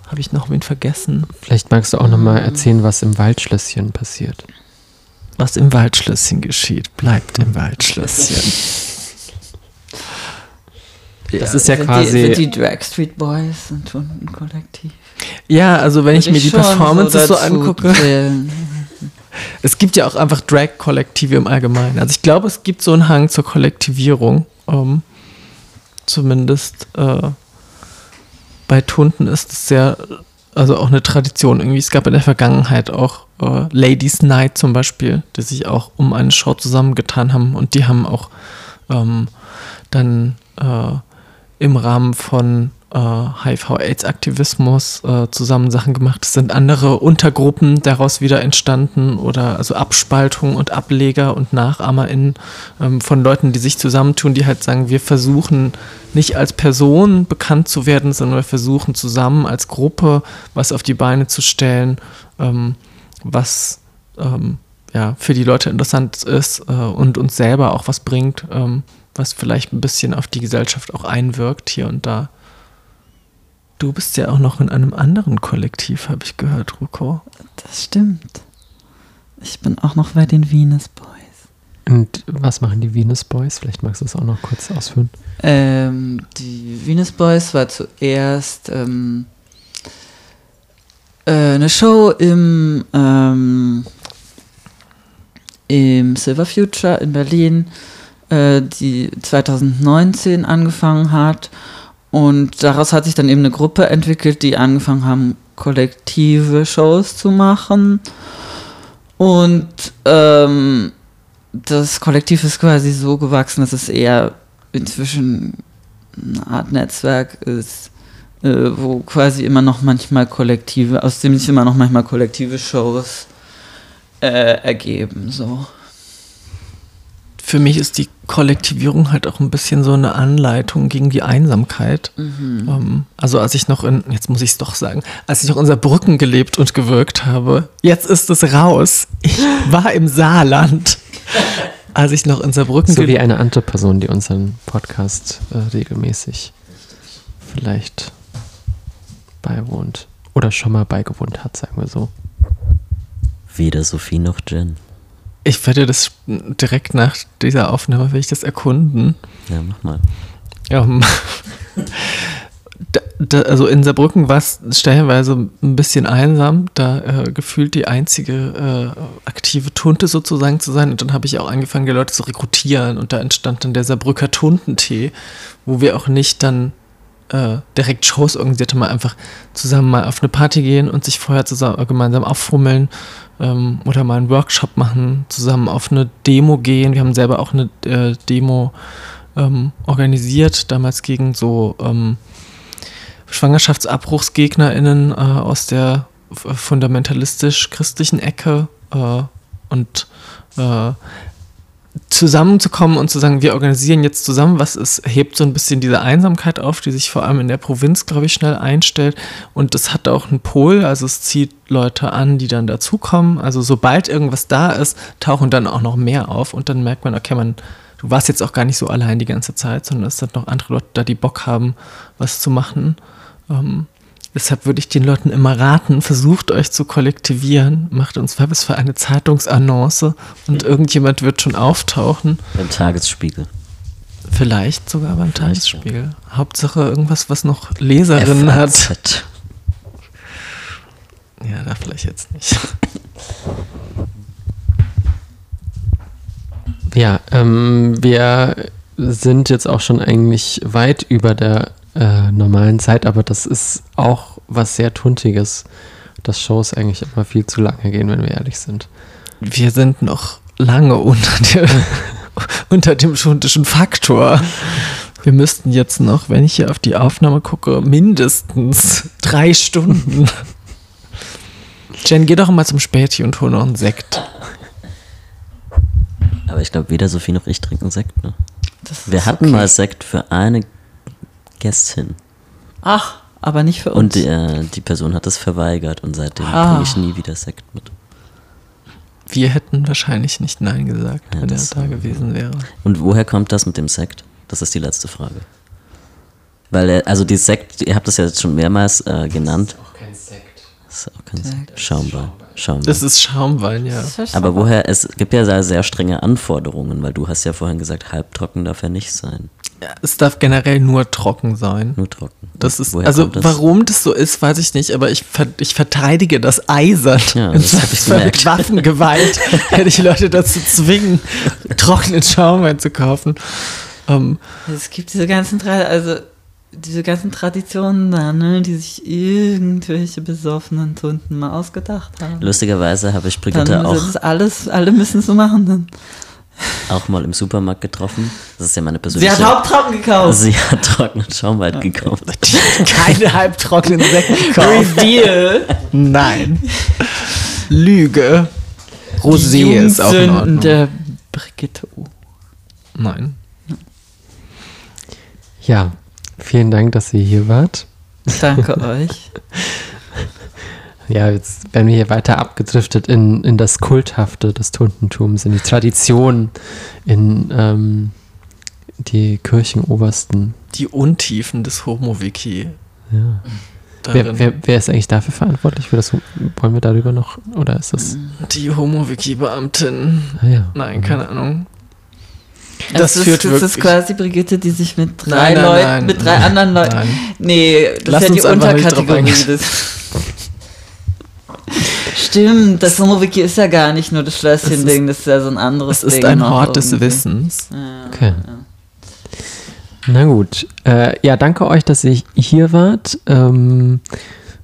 Habe ich noch wen vergessen?
Vielleicht magst du auch noch mal erzählen, was im Waldschlösschen passiert.
Was im Waldschlösschen geschieht, bleibt im Waldschlösschen. (laughs)
Das ist ja
sind
quasi.
Die, sind die Drag Street Boys und ein Kollektiv?
Ja, also wenn ich
Würde
mir die
schon
Performances so,
dazu
angucke,
zählen. (laughs)
es gibt ja auch einfach Drag-Kollektive im Allgemeinen. Also ich glaube, es gibt so einen Hang zur Kollektivierung. Ähm, zumindest äh, bei Tunten ist es sehr, also auch eine Tradition irgendwie. Es gab in der Vergangenheit auch äh, Ladies Night zum Beispiel, die sich auch um eine Show zusammengetan haben und die haben auch ähm, dann äh, im Rahmen von äh, HIV-Aids-Aktivismus äh, zusammen Sachen gemacht. Es sind andere Untergruppen daraus wieder entstanden oder also Abspaltungen und Ableger und NachahmerInnen ähm, von Leuten, die sich zusammentun, die halt sagen, wir versuchen nicht als Person bekannt zu werden, sondern wir versuchen zusammen als Gruppe was auf die Beine zu stellen, ähm, was ähm, ja, für die Leute interessant ist äh, und uns selber auch was bringt, ähm, was vielleicht ein bisschen auf die Gesellschaft auch einwirkt hier und da. Du bist ja auch noch in einem anderen Kollektiv, habe ich gehört, Ruko.
Das stimmt. Ich bin auch noch bei den Venus Boys.
Und was machen die Venus Boys? Vielleicht magst du das auch noch kurz ausführen.
Ähm, die Venus Boys war zuerst ähm, äh, eine Show im, ähm, im Silver Future in Berlin, äh, die 2019 angefangen hat. Und daraus hat sich dann eben eine Gruppe entwickelt, die angefangen haben, kollektive Shows zu machen. Und ähm, das Kollektiv ist quasi so gewachsen, dass es eher inzwischen eine Art Netzwerk ist, äh, wo quasi immer noch manchmal kollektive, aus dem sich immer noch manchmal kollektive Shows äh, ergeben. So.
Für mich ist die Kollektivierung halt auch ein bisschen so eine Anleitung gegen die Einsamkeit. Ähm, also als ich noch in, jetzt muss ich es doch sagen, als ich noch in Saarbrücken gelebt und gewirkt habe, jetzt ist es raus. Ich war im Saarland. Als ich noch in Saarbrücken
So wie eine andere Person, die unseren Podcast äh, regelmäßig vielleicht beiwohnt. Oder schon mal beigewohnt hat, sagen wir so.
Weder Sophie noch Jen.
Ich werde das direkt nach dieser Aufnahme, will ich das erkunden.
Ja, mach mal.
Ähm, da, da, also in Saarbrücken war es stellenweise ein bisschen einsam, da äh, gefühlt die einzige äh, aktive Tunte sozusagen zu sein. Und dann habe ich auch angefangen, die Leute zu rekrutieren. Und da entstand dann der Saarbrücker Tuntentee, wo wir auch nicht dann äh, direkt Shows organisiert haben, mal einfach zusammen mal auf eine Party gehen und sich vorher zusammen, gemeinsam auffummeln ähm, oder mal einen Workshop machen, zusammen auf eine Demo gehen. Wir haben selber auch eine äh, Demo ähm, organisiert, damals gegen so ähm, SchwangerschaftsabbruchsgegnerInnen äh, aus der fundamentalistisch-christlichen Ecke. Äh, und äh, zusammenzukommen und zu sagen, wir organisieren jetzt zusammen was, es hebt so ein bisschen diese Einsamkeit auf, die sich vor allem in der Provinz, glaube ich, schnell einstellt. Und es hat auch einen Pol, also es zieht Leute an, die dann dazukommen. Also sobald irgendwas da ist, tauchen dann auch noch mehr auf und dann merkt man, okay, man, du warst jetzt auch gar nicht so allein die ganze Zeit, sondern es sind noch andere Leute da, die Bock haben, was zu machen. Ähm, Deshalb würde ich den Leuten immer raten, versucht euch zu kollektivieren, macht uns Werbes für eine Zeitungsannonce und irgendjemand wird schon auftauchen.
Beim Tagesspiegel.
Vielleicht sogar beim Tagesspiegel. Hauptsache irgendwas, was noch Leserinnen hat.
FAZ.
Ja, da vielleicht jetzt nicht.
Ja, ähm, wir sind jetzt auch schon eigentlich weit über der äh, normalen Zeit, aber das ist auch was sehr Tuntiges, dass Shows eigentlich immer viel zu lange gehen, wenn wir ehrlich sind.
Wir sind noch lange unter, der, (laughs) unter dem schuntischen Faktor. Wir müssten jetzt noch, wenn ich hier auf die Aufnahme gucke, mindestens drei Stunden. Jen, geh doch mal zum Späti und hol noch einen Sekt.
Aber ich glaube, weder Sophie noch ich trinken Sekt. Ne? Wir hatten
okay.
mal Sekt für eine Gästin.
Ach, aber nicht für uns.
Und die, äh, die Person hat es verweigert und seitdem
Ah.
bringe ich nie wieder Sekt mit.
Wir hätten wahrscheinlich nicht Nein gesagt,
Ja,
wenn er
das-
da gewesen wäre.
Und woher kommt das mit dem Sekt? Das ist die letzte Frage. Weil, er, also die Sekt, ihr habt das ja jetzt schon mehrmals äh, genannt.
Auch kein Sekt.
Das ist auch kein
Sekt.
Sekt. Schaumwein. Schaumwein.
Das ist Schaumwein, ja.
Ist
Aber woher, es gibt ja sehr, sehr strenge Anforderungen, weil du hast ja vorhin gesagt, halbtrocken darf er nicht sein.
Ja, Es darf generell nur trocken sein.
Nur trocken.
Das ist,
Woher
also
das?
warum das so ist, weiß ich nicht, aber ich, ver ich verteidige das eisern.
Ja, das hab ich
Zweifelsfall mit
gemerkt.
Waffengewalt (laughs) werde ich Leute dazu zwingen, trockenen Schaumwein zu kaufen. Ähm,
Es gibt diese ganzen, Tra also diese ganzen Traditionen da, ne, die sich irgendwelche besoffenen Tunden mal ausgedacht haben.
Lustigerweise habe ich
Dann
Brigitte
ist
auch,
das alles, alle müssen es so machen dann.
auch mal im Supermarkt getroffen. Das ist ja meine
Sie
persönliche...
hat Haupttrocken gekauft.
Sie hat trockenen Schaumwein gekauft. (laughs)
keine halbtrockenen Sekt gekauft.
Reveal.
Nein. Lüge. Rosé ist auch in Ordnung.
der Brigitte O.
Nein.
Ja, vielen Dank, dass ihr hier wart.
Danke (laughs) euch.
Ja, jetzt werden wir hier weiter abgedriftet in, in das Kulthafte des Tundentums, in die Tradition, in ähm, die Kirchenobersten.
Die Untiefen des Homo-Wiki.
Ja. Wer, wer, wer ist eigentlich dafür verantwortlich? Für das, wollen wir darüber noch, oder ist das?
Die Homo-Wiki-Beamtin.
Ah, ja.
Nein, keine Ahnung.
Das,
Das
ist, das ist quasi Brigitte, die sich mit drei
Nein, nein,
Leuten,
nein.
mit drei anderen Leuten. Nee, das
Lass
ist ja die Unterkategorie. (laughs) Stimmt, das Homo-Wiki ist ja gar nicht nur das Schlösschen-Ding, das ist ja so ein anderes
Es ist
Ding.
ein Hort des. Wissens.
Ja,
Okay.
ja.
Na gut. Äh, ja, danke euch, dass ihr hier wart. Ähm,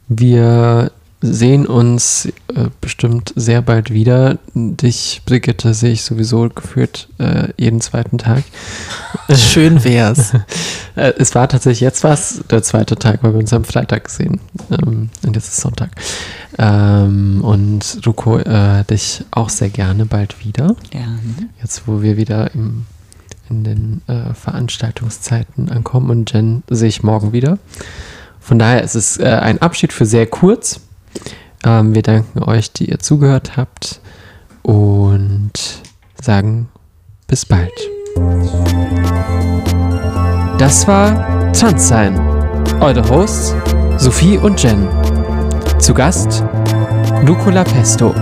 wir sehen uns äh, bestimmt sehr bald wieder. Dich, Brigitte, sehe ich sowieso geführt äh, jeden zweiten Tag. (laughs)
Schön wär's. (laughs)
Äh, es war tatsächlich, jetzt war es der zweite Tag, weil wir uns am Freitag gesehen. Ähm, und jetzt ist Sonntag. Ähm, und Ruko, äh, dich auch sehr gerne bald wieder.
Gerne.
Jetzt, wo wir wieder im, in den äh, Veranstaltungszeiten ankommen und Jen sehe ich morgen wieder. Von daher ist es ein Abschied für sehr kurz. Ähm, wir danken euch, die ihr zugehört habt und sagen bis bald. Das war Transsein. Eure Hosts Sophie und Jen. Zu Gast Lucola Pesto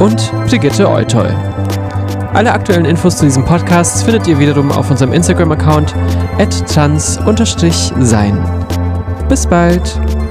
und Brigitte Eutol. Alle aktuellen Infos zu diesem Podcast findet ihr wiederum auf unserem Instagram-Account trans-sein. Bis bald!